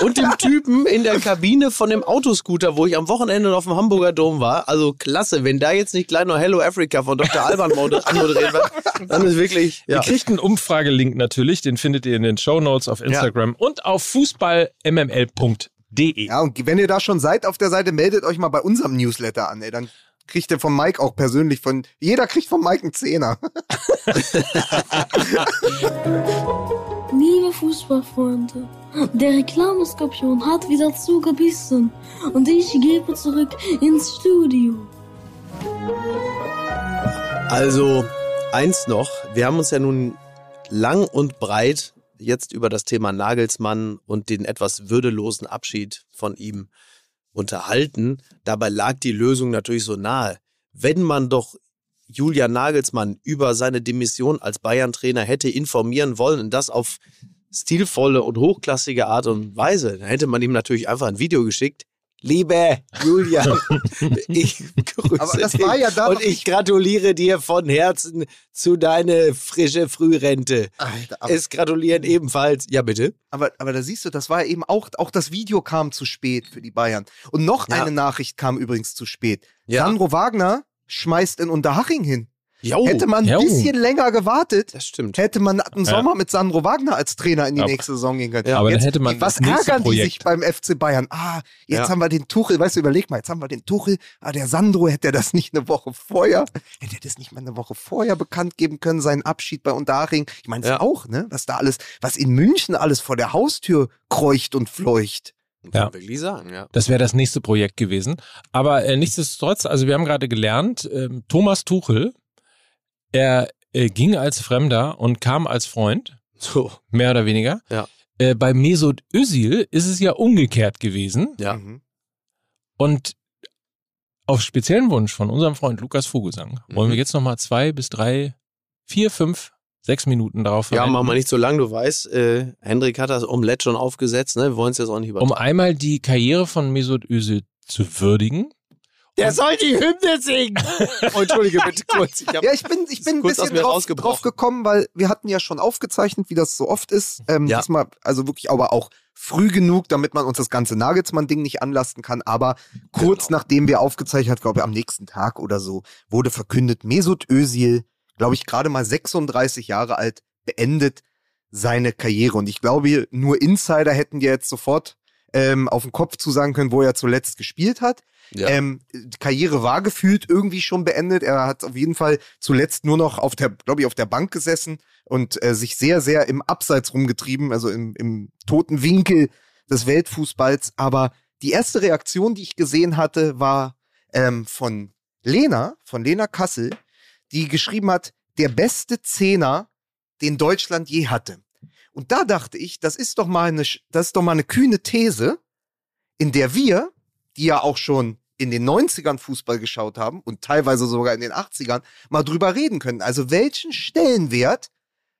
und dem Typen in der Kabine von dem Autoscooter, wo ich am Wochenende auf dem Hamburger Dom war. Also klasse, wenn da jetzt nicht gleich noch Hello Africa von Dr. Alban mod- anmoderiert wird, <laughs> dann ist wirklich. Ja. Ihr kriegt einen Umfragelink natürlich, den findet ihr in den Show Notes auf Instagram und auf fußballmml.de. Ja, und wenn ihr da schon seid auf der Seite, meldet euch mal bei unserem Newsletter an, ey. Dann kriegt ihr von Mike auch persönlich von, jeder kriegt von Mike einen Zehner. <laughs> Liebe Fußballfreunde, der Reklameskorpion hat wieder zugebissen und ich gebe zurück ins Studio. Also, eins noch. Wir haben uns ja nun lang und breit jetzt über das Thema Nagelsmann und den etwas würdelosen Abschied von ihm unterhalten. Dabei lag die Lösung natürlich so nahe. Wenn man doch Julian Nagelsmann über seine Demission als Bayern-Trainer hätte informieren wollen und das auf stilvolle und hochklassige Art und Weise. Da hätte man ihm natürlich einfach ein Video geschickt. Liebe Julian, <laughs> ich grüße Aber das dich war ja da und ich gratuliere dir von Herzen zu deiner frische Frührente. Alter, Es gratulieren ebenfalls. Ja, bitte. aber, aber da siehst du, das war eben auch, auch das Video kam zu spät für die Bayern. Und noch Ja. eine Nachricht kam übrigens zu spät. Ja. Sandro Wagner schmeißt in Unterhaching hin. Jo, Hätte man ein bisschen länger gewartet, das stimmt. hätte man im Ja. Sommer mit Sandro Wagner als Trainer in die Aber- nächste Saison gehen können. Ja, aber dann jetzt, hätte man was ärgern die Projekt. sich beim FC Bayern? Ah, jetzt Ja. haben wir den Tuchel, weißt du, überleg mal, jetzt haben wir den Tuchel, ah, der Sandro, hätte er das nicht eine Woche vorher, hätte er das nicht mal eine Woche vorher bekannt geben können, seinen Abschied bei Unterhaching. Ich meine, es Ja. auch, ne, was da alles, was in München alles vor der Haustür kreucht und fleucht. Kann Ja. man wirklich sagen, ja. Das wäre das nächste Projekt gewesen. Aber äh, nichtsdestotrotz, also wir haben gerade gelernt, ähm, Thomas Tuchel, er äh, ging als Fremder und kam als Freund, So, mehr oder weniger. Ja. Äh, bei Mesut Özil ist es ja umgekehrt gewesen. ja. Mhm. Und auf speziellen Wunsch von unserem Freund Lukas Vogelsang wollen Mhm. wir jetzt nochmal zwei bis drei, vier, fünf, sechs Minuten darauf Ja, machen wir nicht so lang. Du weißt, äh, Hendrik hat das Omelett schon aufgesetzt. Ne? Wir wollen es jetzt auch nicht um übertreiben. einmal die Karriere von Mesut Özil zu würdigen. Der soll die Hymne singen. <laughs> oh, Entschuldige bitte kurz. Ich Ja, ich bin, ich bin ein bisschen drauf, drauf gekommen, weil wir hatten ja schon aufgezeichnet, wie das so oft ist. Ähm, Ja. Diesmal, also wirklich aber auch früh genug, damit man uns das ganze Nagelsmann-Ding nicht anlasten kann. Aber kurz Genau. nachdem wir aufgezeichnet hat, glaube ich, am nächsten Tag oder so, wurde verkündet, Mesut Özil, glaube ich, gerade mal 36 Jahre alt, beendet seine Karriere. Und ich glaube, nur Insider hätten dir jetzt sofort ähm, auf den Kopf zu sagen können, wo er zuletzt gespielt hat. Ja. Ähm, die Karriere war gefühlt irgendwie schon beendet. Er hat auf jeden Fall zuletzt nur noch auf der, glaube ich, auf der Bank gesessen und äh, sich sehr, sehr im Abseits rumgetrieben, also im, im toten Winkel des Weltfußballs. Aber die erste Reaktion, die ich gesehen hatte, war ähm, von Lena, von Lena Kassel, die geschrieben hat, der beste Zehner, den Deutschland je hatte. Und da dachte ich, das ist doch mal eine, das ist doch mal eine kühne These, in der wir, die ja auch schon in den 90ern Fußball geschaut haben und teilweise sogar in den 80ern, mal drüber reden können. Also welchen Stellenwert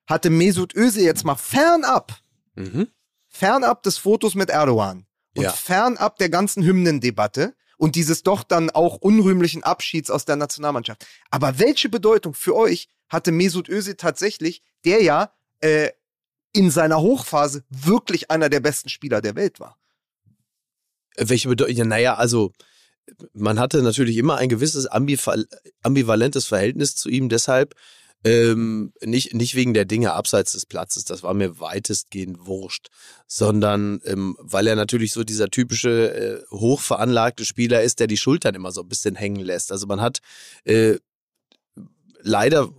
hatte Mesut Özil jetzt mal fernab, mhm. fernab des Fotos mit Erdogan und Ja. fernab der ganzen Hymnendebatte und dieses doch dann auch unrühmlichen Abschieds aus der Nationalmannschaft. Aber welche Bedeutung für euch hatte Mesut Özil tatsächlich, der ja äh, in seiner Hochphase wirklich einer der besten Spieler der Welt war? Welche Bedeutung? Ja, naja, also man hatte natürlich immer ein gewisses ambival ambivalentes Verhältnis zu ihm, deshalb ähm, nicht, nicht wegen der Dinge abseits des Platzes, das war mir weitestgehend wurscht, sondern ähm, weil er natürlich so dieser typische äh, hochveranlagte Spieler ist, der die Schultern immer so ein bisschen hängen lässt. Also man hat äh, leider,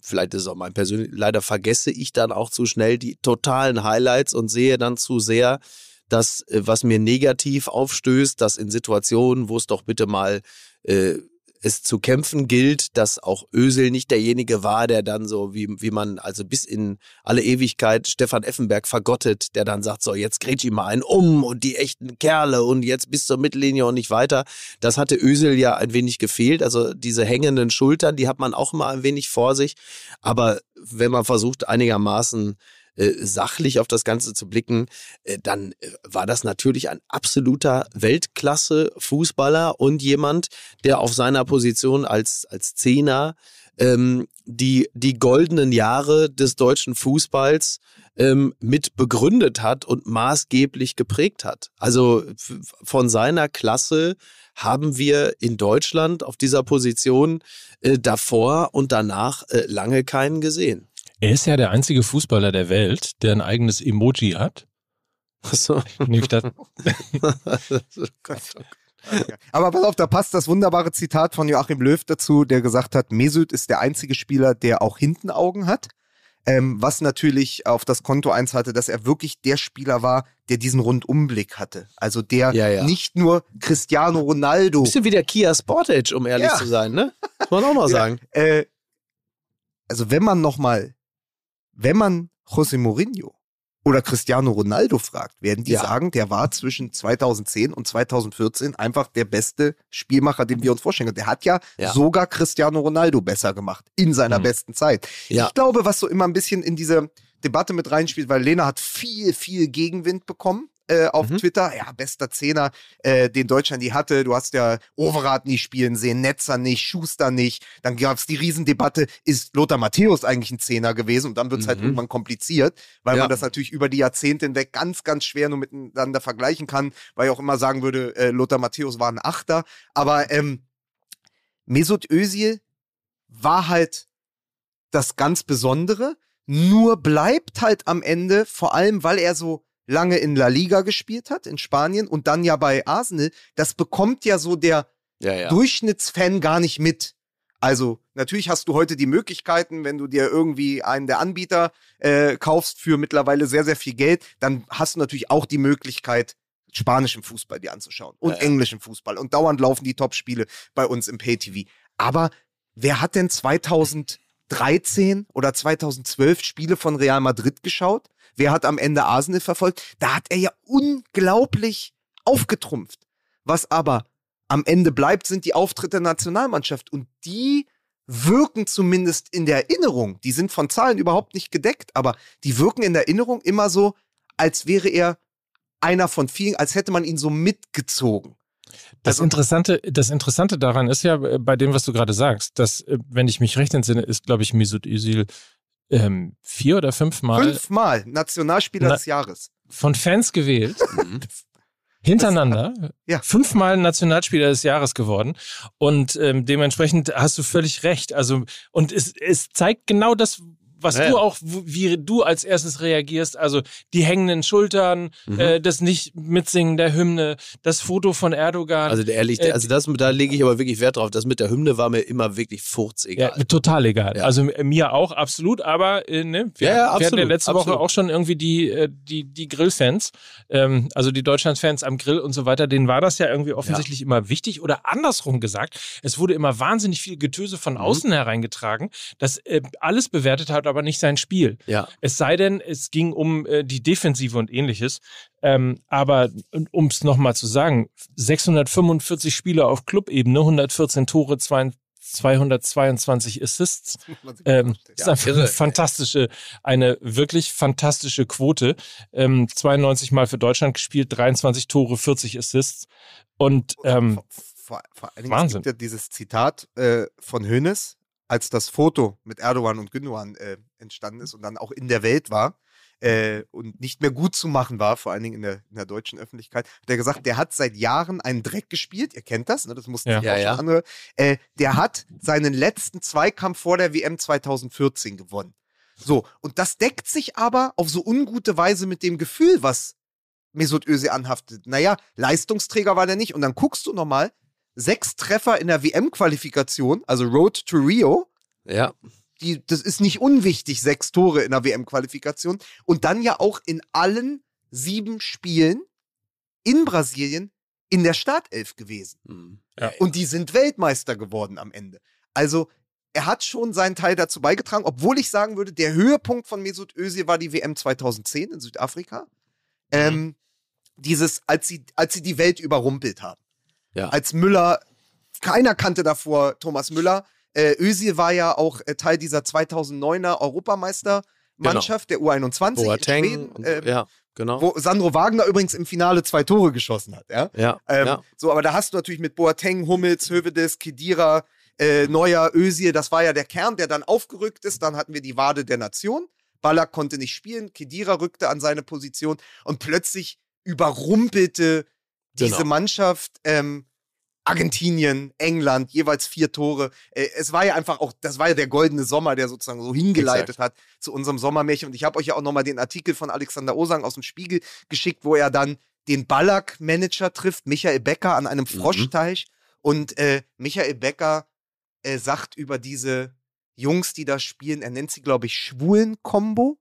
vielleicht ist es auch mein persönlich, leider vergesse ich dann auch zu schnell die totalen Highlights und sehe dann zu sehr, das, äh, was mir negativ aufstößt, dass in Situationen, wo es doch bitte mal äh, es zu kämpfen gilt, dass auch Ösel nicht derjenige war, der dann so, wie, wie man also bis in alle Ewigkeit Stefan Effenberg vergottet, der dann sagt, so jetzt grätsch ihm mal einen um und die echten Kerle und jetzt bis zur Mittellinie und nicht weiter. Das hatte Ösel ja ein wenig gefehlt. Also diese hängenden Schultern, die hat man auch immer ein wenig vor sich. Aber wenn man versucht, einigermaßen äh, sachlich auf das Ganze zu blicken, äh, dann äh, war das natürlich ein absoluter Weltklasse-Fußballer und jemand, der auf seiner Position als, als Zehner ähm, die, die goldenen Jahre des deutschen Fußballs ähm, mit begründet hat und maßgeblich geprägt hat. Also von seiner Klasse haben wir in Deutschland auf dieser Position äh, davor und danach äh, lange keinen gesehen. Er ist ja der einzige Fußballer der Welt, der ein eigenes Emoji hat. So. Nämlich das, <laughs> Aber pass auf, da passt das wunderbare Zitat von Joachim Löw dazu, der gesagt hat, Mesut ist der einzige Spieler, der auch hinten Augen hat. Ähm, was natürlich auf das Konto eins hatte, dass er wirklich der Spieler war, der diesen Rundumblick hatte. Also der Ja, ja. nicht nur Cristiano Ronaldo Bisschen wie der Kia Sportage, um ehrlich Ja. zu sein, ne? Muss man auch mal <laughs> sagen. äh, also wenn man nochmal, wenn man José Mourinho oder Cristiano Ronaldo fragt, werden die Ja. sagen, der war zwischen 2010 und 2014 einfach der beste Spielmacher, den wir uns vorstellen können. Der hat ja, Ja. sogar Cristiano Ronaldo besser gemacht in seiner Mhm. besten Zeit. Ja. Ich glaube, was so immer ein bisschen in diese Debatte mit reinspielt, weil Lena hat viel, viel Gegenwind bekommen. Äh, auf Mhm. Twitter, ja, bester Zehner, äh, den Deutschland die hatte. Du hast ja Overath nicht spielen sehen, Netzer nicht, Schuster nicht. Dann gab es die Riesendebatte, ist Lothar Matthäus eigentlich ein Zehner gewesen? Und dann wird es halt Mhm. irgendwann kompliziert, weil Ja. man das natürlich über die Jahrzehnte hinweg ganz, ganz schwer nur miteinander vergleichen kann, weil ich auch immer sagen würde, äh, Lothar Matthäus war ein Achter. Aber ähm, Mesut Özil war halt das ganz Besondere, nur bleibt halt am Ende, vor allem weil er so lange in La Liga gespielt hat, in Spanien und dann ja bei Arsenal, das bekommt ja so der Ja, ja. Durchschnittsfan gar nicht mit. Also natürlich hast du heute die Möglichkeiten, wenn du dir irgendwie einen der Anbieter äh, kaufst für mittlerweile sehr, sehr viel Geld, dann hast du natürlich auch die Möglichkeit, spanischen Fußball dir anzuschauen und Ja, englischen Fußball. Und dauernd laufen die Top-Spiele bei uns im Pay-TV. Aber wer hat denn 2013 oder 2012 Spiele von Real Madrid geschaut? Wer hat am Ende Arsenal verfolgt? Da hat er ja unglaublich aufgetrumpft. Was aber am Ende bleibt, sind die Auftritte der Nationalmannschaft. Und die wirken zumindest in der Erinnerung, die sind von Zahlen überhaupt nicht gedeckt, aber die wirken in der Erinnerung immer so, als wäre er einer von vielen, als hätte man ihn so mitgezogen. Das Also- Interessante, das Interessante daran ist ja äh, bei dem, was du gerade sagst, dass, äh, wenn ich mich recht entsinne, ist, glaube ich, Mesut Özil ähm, vier oder fünfmal Fünfmal Nationalspieler Na- des Jahres. von Fans gewählt, <laughs> Mhm. hintereinander, Ja. fünfmal Nationalspieler des Jahres geworden. Und ähm, dementsprechend hast du völlig recht. Also, und es, es zeigt genau das, was Ja, du auch, wie du als erstes reagierst. Also die hängenden Schultern, Mhm. äh, das nicht mitsingen der Hymne, das Foto von Erdogan. Also ehrlich, Äh, also das, da lege ich aber wirklich Wert drauf. Das mit der Hymne war mir immer wirklich furzegal. Ja, total egal. Ja. Also äh, mir auch, absolut, aber äh, ne, wir, Ja, ja, wir hatten ja absolut, letzte Woche absolut. auch schon irgendwie die, äh, die, die Grillfans, ähm, also die Deutschlandfans am Grill und so weiter, denen war das ja irgendwie offensichtlich immer wichtig oder andersrum gesagt, es wurde immer wahnsinnig viel Getöse Mhm. von außen hereingetragen, das äh, alles bewertet hat, aber nicht sein Spiel. Ja. Es sei denn, es ging um äh, die Defensive und ähnliches. Ähm, aber um es nochmal zu sagen, 645 Spiele auf Clubebene, 114 Tore, 22 222 Assists. <laughs> Ähm, ist einfach irre. eine fantastische, eine wirklich fantastische Quote. Ähm, 92 Mal für Deutschland gespielt, 23 Tore, 40 Assists. Und ähm, vor, vor allen Dingen, Wahnsinn. Es gibt ja dieses Zitat äh, von Hönes, als das Foto mit Erdogan und Gündogan äh, entstanden ist und dann auch in der Welt war äh, und nicht mehr gut zu machen war, vor allen Dingen in der, in der deutschen Öffentlichkeit, hat er gesagt, der hat seit Jahren einen Dreck gespielt. Ihr kennt das, ne? das mussten Ja. sich Ja, auch ja. schon andere. Äh, der hat seinen letzten Zweikampf vor der WM 2014 gewonnen. So, und das deckt sich aber auf so ungute Weise mit dem Gefühl, was Mesut Özil anhaftet. Naja, Leistungsträger war der nicht. Und dann guckst du nochmal, sechs Treffer in der WM-Qualifikation, also Road to Rio, Ja. die, das ist nicht unwichtig, sechs Tore in der WM-Qualifikation. Und dann ja auch in allen sieben Spielen in Brasilien in der Startelf gewesen. Mhm. Und die sind Weltmeister geworden am Ende. Also er hat schon seinen Teil dazu beigetragen, obwohl ich sagen würde, der Höhepunkt von Mesut Özil war die WM 2010 in Südafrika. Ähm, dieses, als sie, als sie die Welt überrumpelt haben. Ja. Als Müller, keiner kannte davor Thomas Müller. Äh, Özil war ja auch äh, Teil dieser 2009er Europameistermannschaft der U21 in Boateng. Schweden, äh, ja, genau. wo Sandro Wagner übrigens im Finale zwei Tore geschossen hat. Ja? ja, Ähm, ja. So, aber da hast du natürlich mit Boateng, Hummels, Hövedes, Kedira, äh, Neuer, Özil, das war ja der Kern, der dann aufgerückt ist. Dann hatten wir die Wade der Nation. Ballack konnte nicht spielen, Kedira rückte an seine Position und plötzlich überrumpelte diese Genau. Mannschaft ähm, Argentinien, England, jeweils vier Tore. Äh, es war ja einfach auch, das war ja der goldene Sommer, der sozusagen so hingeleitet hat zu unserem Sommermärchen. Und ich habe euch ja auch nochmal den Artikel von Alexander Osang aus dem Spiegel geschickt, wo er dann den Ballack-Manager trifft, Michael Becker, an einem Froschteich. Und äh, Michael Becker äh, sagt über diese Jungs, die da spielen, er nennt sie, glaube ich, Schwulen-Kombo.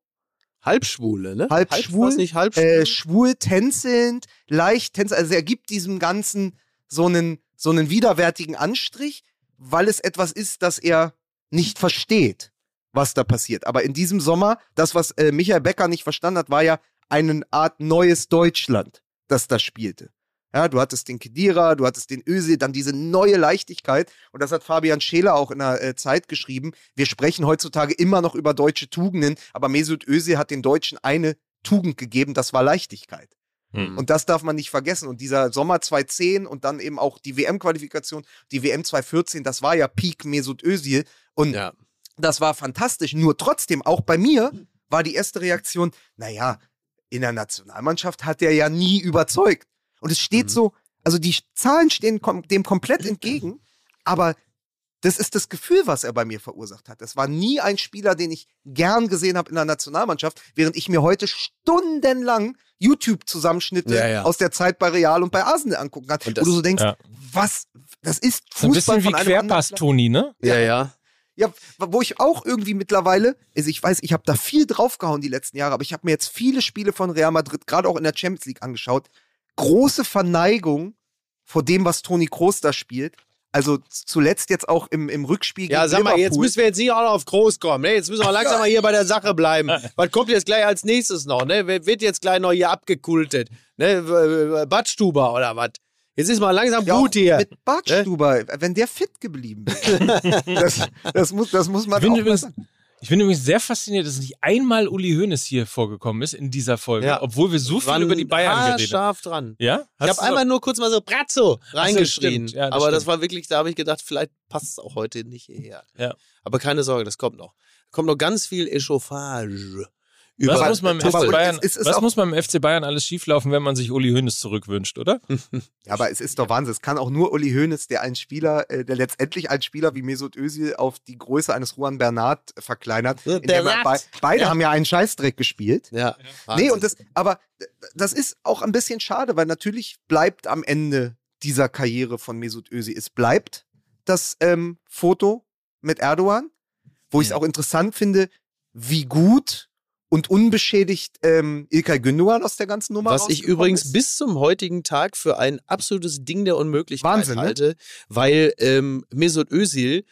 Halbschwule, ne? Halb Halb, nicht halbschwul? Äh, schwul tänzelnd, leicht tänzelnd. Also er gibt diesem Ganzen so einen, so einen widerwärtigen Anstrich, weil es etwas ist, das er nicht versteht, was da passiert. Aber in diesem Sommer, das, was äh, Michael Becker nicht verstanden hat, war ja eine Art neues Deutschland, das da spielte. Ja, du hattest den Kedira, du hattest den Özil, dann diese neue Leichtigkeit. Und das hat Fabian Scheler auch in der äh, Zeit geschrieben. Wir sprechen heutzutage immer noch über deutsche Tugenden, aber Mesut Özil hat den Deutschen eine Tugend gegeben, das war Leichtigkeit. Hm. Und das darf man nicht vergessen. Und dieser Sommer 2010 und dann eben auch die WM-Qualifikation, die WM 2014, das war ja Peak Mesut Özil. Und Ja. das war fantastisch. Nur trotzdem, auch bei mir war die erste Reaktion, naja, in der Nationalmannschaft hat er ja nie überzeugt. Und es steht Mhm. so, also die Zahlen stehen kom dem komplett entgegen, aber das ist das Gefühl, was er bei mir verursacht hat. Es war nie ein Spieler, den ich gern gesehen habe in der Nationalmannschaft, während ich mir heute stundenlang YouTube-Zusammenschnitte Ja, ja. aus der Zeit bei Real und bei Arsenal angucken kann, Und wo das- du so denkst, Ja. was, das ist So ein Fußball bisschen wie von einem anderen Querpass, Plan- Toni, ne? Ja, ja. ja, wo ich auch irgendwie mittlerweile, also ich weiß, ich habe da viel draufgehauen die letzten Jahre, aber ich habe mir jetzt viele Spiele von Real Madrid, gerade auch in der Champions League angeschaut. Große Verneigung vor dem, was Toni Kroos da spielt. Also zuletzt jetzt auch im, im Rückspiel Ja, gegen sag mal, jetzt Liverpool. müssen wir jetzt nicht auch noch auf groß kommen. Ne? Jetzt müssen wir langsam mal hier bei der Sache bleiben. <laughs> Was kommt jetzt gleich als nächstes noch? Ne? Wer Wird jetzt gleich noch hier abgekultet? Ne? Badstuber oder was? Jetzt ist mal langsam ja, gut hier. Mit Bartstuber, wenn der fit geblieben wäre. <laughs> das, das, muss, das muss man Ich auch mal übrigens, sagen. Ich bin übrigens sehr fasziniert, dass nicht einmal Uli Hoeneß hier vorgekommen ist in dieser Folge, Ja. obwohl wir so viel über die Bayern geredet haben. scharf dran. Ja? Ich habe einmal nur kurz mal so Brazzo reingeschrien. stimmt. Ja, das aber das stimmt. war wirklich, da habe ich gedacht, vielleicht passt es auch heute nicht hierher. Ja. Aber keine Sorge, das kommt noch. Kommt noch ganz viel Echauffage. Was, Aber- muss man, im FC Bayern, es ist was auch- muss man im FC Bayern alles schieflaufen, wenn man sich Uli Hoeneß zurückwünscht, oder? <laughs> Ja, aber es ist doch Wahnsinn. Es kann auch nur Uli Hoeneß, der einen Spieler, äh, der letztendlich einen Spieler wie Mesut Özil auf die Größe eines Juan Bernat verkleinert. Ja, er. Be beide haben ja einen Scheißdreck gespielt. Ja. Nee, Wahnsinn. und das, aber das ist auch ein bisschen schade, weil natürlich bleibt am Ende dieser Karriere von Mesut Özil, es bleibt das ähm, Foto mit Erdogan, wo ich es auch interessant finde, wie gut und unbeschädigt ähm, Ilkay Gündogan aus der ganzen Nummer Was ich übrigens ist. bis zum heutigen Tag für ein absolutes Ding der Unmöglichkeit Wahnsinn, ne? halte, weil ähm, Mesut Özil,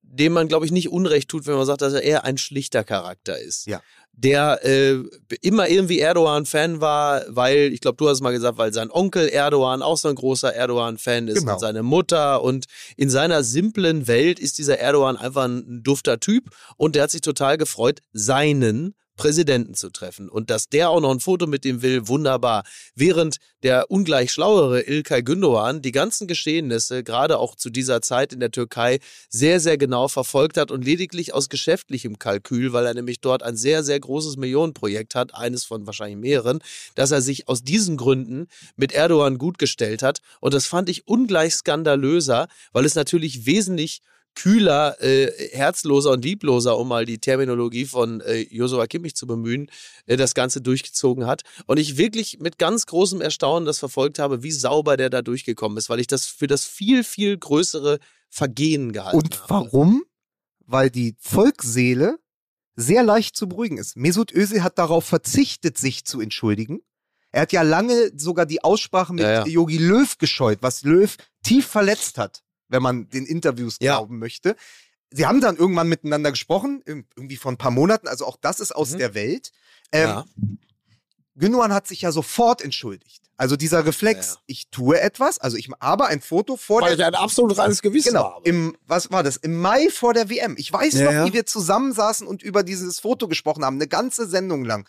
dem man glaube ich nicht Unrecht tut, wenn man sagt, dass er eher ein schlichter Charakter ist. Ja. Der äh, immer irgendwie Erdogan-Fan war, weil, ich glaube, du hast es mal gesagt, weil sein Onkel Erdogan auch so ein großer Erdogan-Fan ist Genau. und seine Mutter und in seiner simplen Welt ist dieser Erdogan einfach ein dufter Typ und der hat sich total gefreut, seinen Präsidenten zu treffen. Und dass der auch noch ein Foto mit ihm will, wunderbar. Während der ungleich schlauere Ilkay Gündoğan die ganzen Geschehnisse, gerade auch zu dieser Zeit in der Türkei, sehr, sehr genau verfolgt hat und lediglich aus geschäftlichem Kalkül, weil er nämlich dort ein sehr, sehr großes Millionenprojekt hat, eines von wahrscheinlich mehreren, dass er sich aus diesen Gründen mit Erdogan gut gestellt hat. Und das fand ich ungleich skandalöser, weil es natürlich wesentlich kühler, äh, herzloser und liebloser, um mal die Terminologie von äh, Josua Kimmich zu bemühen, äh, das Ganze durchgezogen hat. Und ich wirklich mit ganz großem Erstaunen das verfolgt habe, wie sauber der da durchgekommen ist, weil ich das für das viel, viel größere Vergehen gehalten Und habe. warum? Weil die Volksseele sehr leicht zu beruhigen ist. Mesut Özil hat darauf verzichtet, sich zu entschuldigen. Er hat ja lange sogar die Aussprache mit Ja, ja. Jogi Löw gescheut, was Löw tief verletzt hat, wenn man den Interviews Ja. glauben möchte. Sie haben dann irgendwann miteinander gesprochen, irg- irgendwie vor ein paar Monaten, also auch das ist aus Mhm. der Welt. Ähm, ja. Gündogan hat sich ja sofort entschuldigt. Also dieser Reflex, Ja. ich tue etwas, also ich habe ein Foto vor Weil der ich ein absolut reines Gewissen Genau, habe. im, was war das? Im Mai vor der WM. Ich weiß Ja, noch, ja. wie wir zusammensaßen und über dieses Foto gesprochen haben, eine ganze Sendung lang.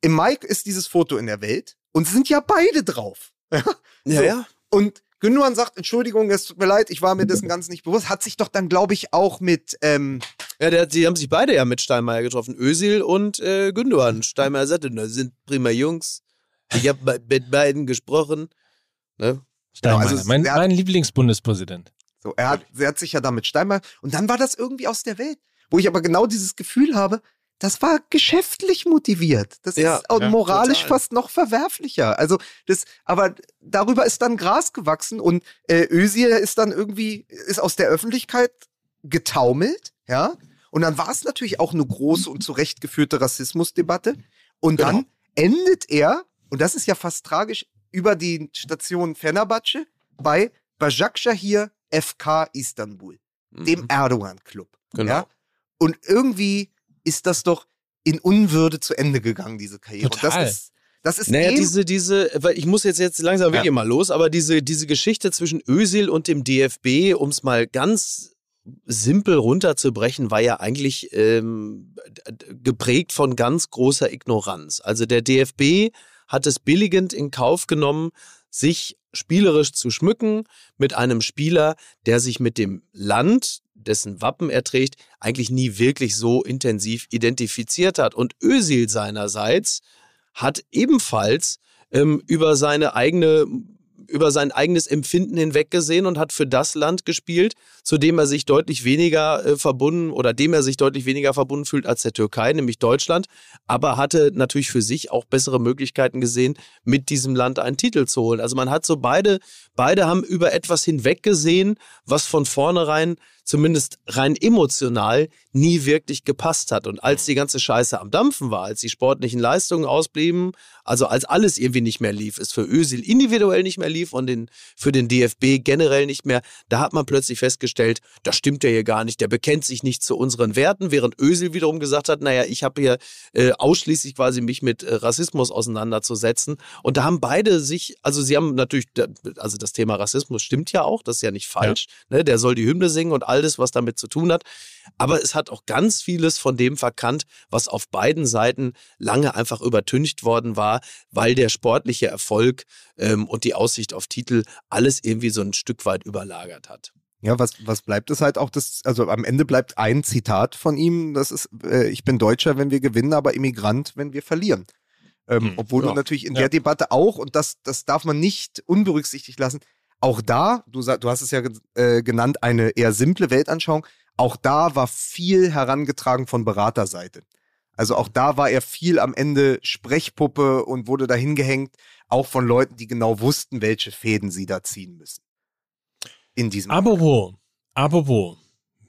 Im Mai ist dieses Foto in der Welt und sind ja beide drauf. <laughs> ja, so. ja. Und Gündogan sagt, Entschuldigung, es tut mir leid, ich war mir dessen ganz nicht bewusst. Hat sich doch dann, glaube ich, auch mit, ähm, Ja, der, die haben sich beide ja mit Steinmeier getroffen. Özil und äh, Gündogan. Steinmeier sagte, das sind prima Jungs. Ich habe mit beiden gesprochen. Ne? Steinmeier, also mein, hat- mein Lieblingsbundespräsident. so, er hat, er hat sich ja damit Steinmeier, und dann war das irgendwie aus der Welt. Wo ich aber genau dieses Gefühl habe, das war geschäftlich motiviert. Das Ja, ist auch ja, moralisch total. fast noch verwerflicher. Also das, aber darüber ist dann Gras gewachsen und äh, Özil ist dann irgendwie, ist aus der Öffentlichkeit getaumelt, ja. Und dann war es natürlich auch eine große und zurechtgeführte Rassismusdebatte. Und Genau. dann endet er, und das ist ja fast tragisch, über die Station Fenerbahce bei Başakşehir FK Istanbul, dem Erdogan-Club. Mhm. Genau. Ja? Und irgendwie ist das doch in Unwürde zu Ende gegangen, diese Karriere. Total. Und das ist, Das ist Naja, diese, diese, weil ich muss jetzt, jetzt langsam wirklich mal los, aber diese, diese Geschichte zwischen Özil und dem DFB, um es mal ganz simpel runterzubrechen, war ja eigentlich ähm, geprägt von ganz großer Ignoranz. Also der DFB hat es billigend in Kauf genommen, sich spielerisch zu schmücken mit einem Spieler, der sich mit dem Land, dessen Wappen er trägt, eigentlich nie wirklich so intensiv identifiziert hat. Und Özil seinerseits hat ebenfalls ähm, über seine eigene über sein eigenes Empfinden hinweggesehen und hat für das Land gespielt, zu dem er sich deutlich weniger äh, verbunden oder dem er sich deutlich weniger verbunden fühlt als der Türkei, nämlich Deutschland, aber hatte natürlich für sich auch bessere Möglichkeiten gesehen, mit diesem Land einen Titel zu holen. Also man hat so beide, beide haben über etwas hinweggesehen, was von vornherein zumindest rein emotional nie wirklich gepasst hat. Und als die ganze Scheiße am Dampfen war, als die sportlichen Leistungen ausblieben, also als alles irgendwie nicht mehr lief, es für Özil individuell nicht mehr lief und den, für den DFB generell nicht mehr, da hat man plötzlich festgestellt, das stimmt ja hier gar nicht, der bekennt sich nicht zu unseren Werten, während Özil wiederum gesagt hat, naja, ich habe hier äh, ausschließlich quasi mich mit äh, Rassismus auseinanderzusetzen. Und da haben beide sich, also sie haben natürlich, also das Thema Rassismus stimmt ja auch, das ist ja nicht falsch, ne? der soll die Hymne singen und all das, was damit zu tun hat. Aber es hat auch ganz vieles von dem verkannt, was auf beiden Seiten lange einfach übertüncht worden war, weil der sportliche Erfolg ähm, und die Aussicht auf Titel alles irgendwie so ein Stück weit überlagert hat. Ja, was, was bleibt es halt auch, das, also am Ende bleibt ein Zitat von ihm, das ist, äh, ich bin Deutscher, wenn wir gewinnen, aber Immigrant, wenn wir verlieren. Ähm, Hm, obwohl ja. du natürlich in Ja. der Debatte auch, und das, das darf man nicht unberücksichtigt lassen, auch da, du, du hast es ja äh, genannt, eine eher simple Weltanschauung, auch da war viel herangetragen von Beraterseite. Also auch da war er viel am Ende Sprechpuppe und wurde dahin gehängt, auch von Leuten, die genau wussten, welche Fäden sie da ziehen müssen. In diesem Apropos, apropos,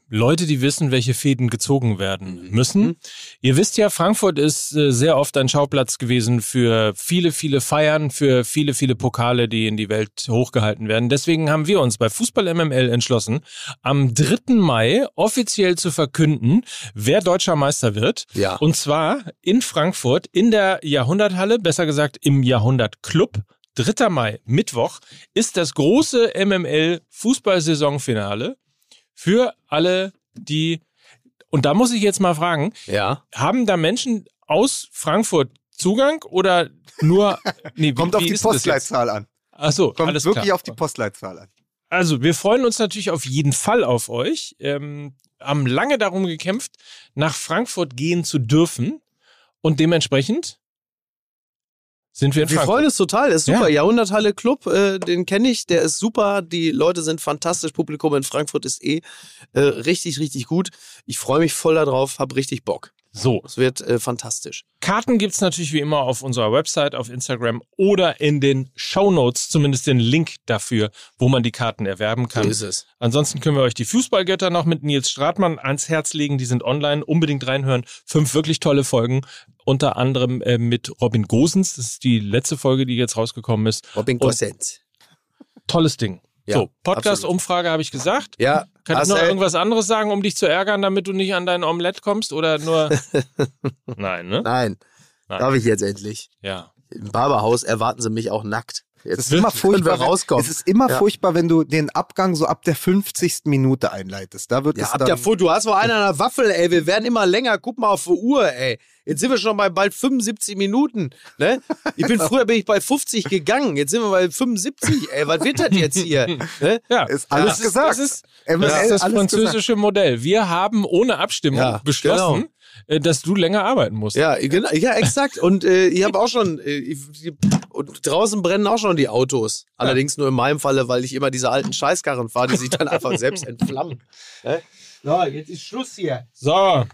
Leute, die wissen, welche Fäden gezogen werden müssen. Ihr wisst ja, Frankfurt ist äh, sehr oft ein Schauplatz gewesen für viele, viele Feiern, für viele, viele Pokale, die in die Welt hochgehalten werden. Deswegen haben wir uns bei Fußball MML entschlossen, am 3. Mai offiziell zu verkünden, wer deutscher Meister wird. Ja. Und zwar in Frankfurt in der Jahrhunderthalle, besser gesagt im Jahrhundertclub. 3. Mai, Mittwoch, ist das große MML Fußballsaisonfinale für alle, die. Und da muss ich jetzt mal fragen, Ja. haben da Menschen aus Frankfurt Zugang oder nur. <laughs> Nee, wie, Kommt auf wie die? Postleitzahl an. Achso, Kommt alles wirklich klar. auf die Postleitzahl an. Also, wir freuen uns natürlich auf jeden Fall auf euch. Ähm, haben lange darum gekämpft, nach Frankfurt gehen zu dürfen. Und dementsprechend sind wir in Wir Frankfurt. freuen uns total. Ist super. Ja. Jahrhunderthalle Club, äh, den kenne ich. Der ist super. Die Leute sind fantastisch. Publikum in Frankfurt ist eh äh, richtig, richtig gut. Ich freue mich voll darauf. Hab richtig Bock. So, Es wird äh, fantastisch. Karten gibt's natürlich wie immer auf unserer Website, auf Instagram oder in den Shownotes, zumindest den Link dafür, wo man die Karten erwerben kann. So ist es. Ansonsten können wir euch die Fußballgötter noch mit Nils Stratmann ans Herz legen. Die sind online. Unbedingt reinhören. Fünf wirklich tolle Folgen. Unter anderem äh, mit Robin Gosens. Das ist die letzte Folge, die jetzt rausgekommen ist. Robin Gosens. Tolles Ding. Ja, so, Podcast-Umfrage habe ich gesagt. Ja, Kann ich noch irgendwas anderes sagen, um dich zu ärgern, damit du nicht an dein Omelett kommst? Oder nur. <laughs> Nein, ne? Nein. Nein. Darf ich jetzt endlich? Ja. Im Barberhaus erwarten sie mich auch nackt. Jetzt Es ist immer <laughs> furchtbar, wir rauskommen. Es ist immer Ja. furchtbar, wenn du den Abgang so ab der 50. Minute einleitest. Da wird Ja, es habt dann, ja vor, du hast wohl einen an der Waffel, ey. Wir werden immer länger. Guck mal auf die Uhr, ey. Jetzt sind wir schon bei bald 75 Minuten. Ne? Ich bin <laughs> früher bin ich bei 50 gegangen. Jetzt sind wir bei 75, ey. Was wird das jetzt hier? Ne? Ja, ist alles das gesagt. Ist, das ist, das, ist das französische Modell. Wir haben ohne Abstimmung Ja, beschlossen, äh, dass du länger arbeiten musst. Ja, genau, ja, exakt. Und äh, ich habe auch schon, äh, ich, und draußen brennen auch schon die Autos. Allerdings nur in meinem Falle, weil ich immer diese alten Scheißkarren fahre, die sich dann einfach <laughs> selbst entflammen. So, jetzt ist Schluss hier. So,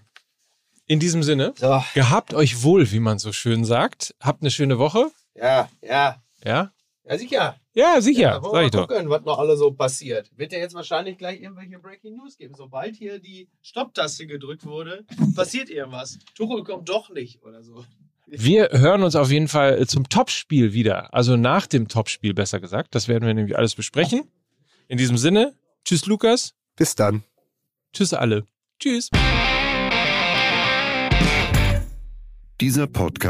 in diesem Sinne, So, gehabt euch wohl, wie man so schön sagt. Habt eine schöne Woche. ja, ja. Ja? Ja, sicher. Ja, sicher, Ja, wollen wir mal doch. gucken, was noch alles so passiert. Wird ja jetzt wahrscheinlich gleich irgendwelche Breaking News geben. Sobald hier die Stopptaste gedrückt wurde, passiert irgendwas. Tuchel kommt doch nicht oder so. Wir hören uns auf jeden Fall zum Topspiel wieder. Also nach dem Topspiel, besser gesagt. Das werden wir nämlich alles besprechen. In diesem Sinne, tschüss Lukas, bis dann. tschüss alle. Tschüss. Dieser Podcast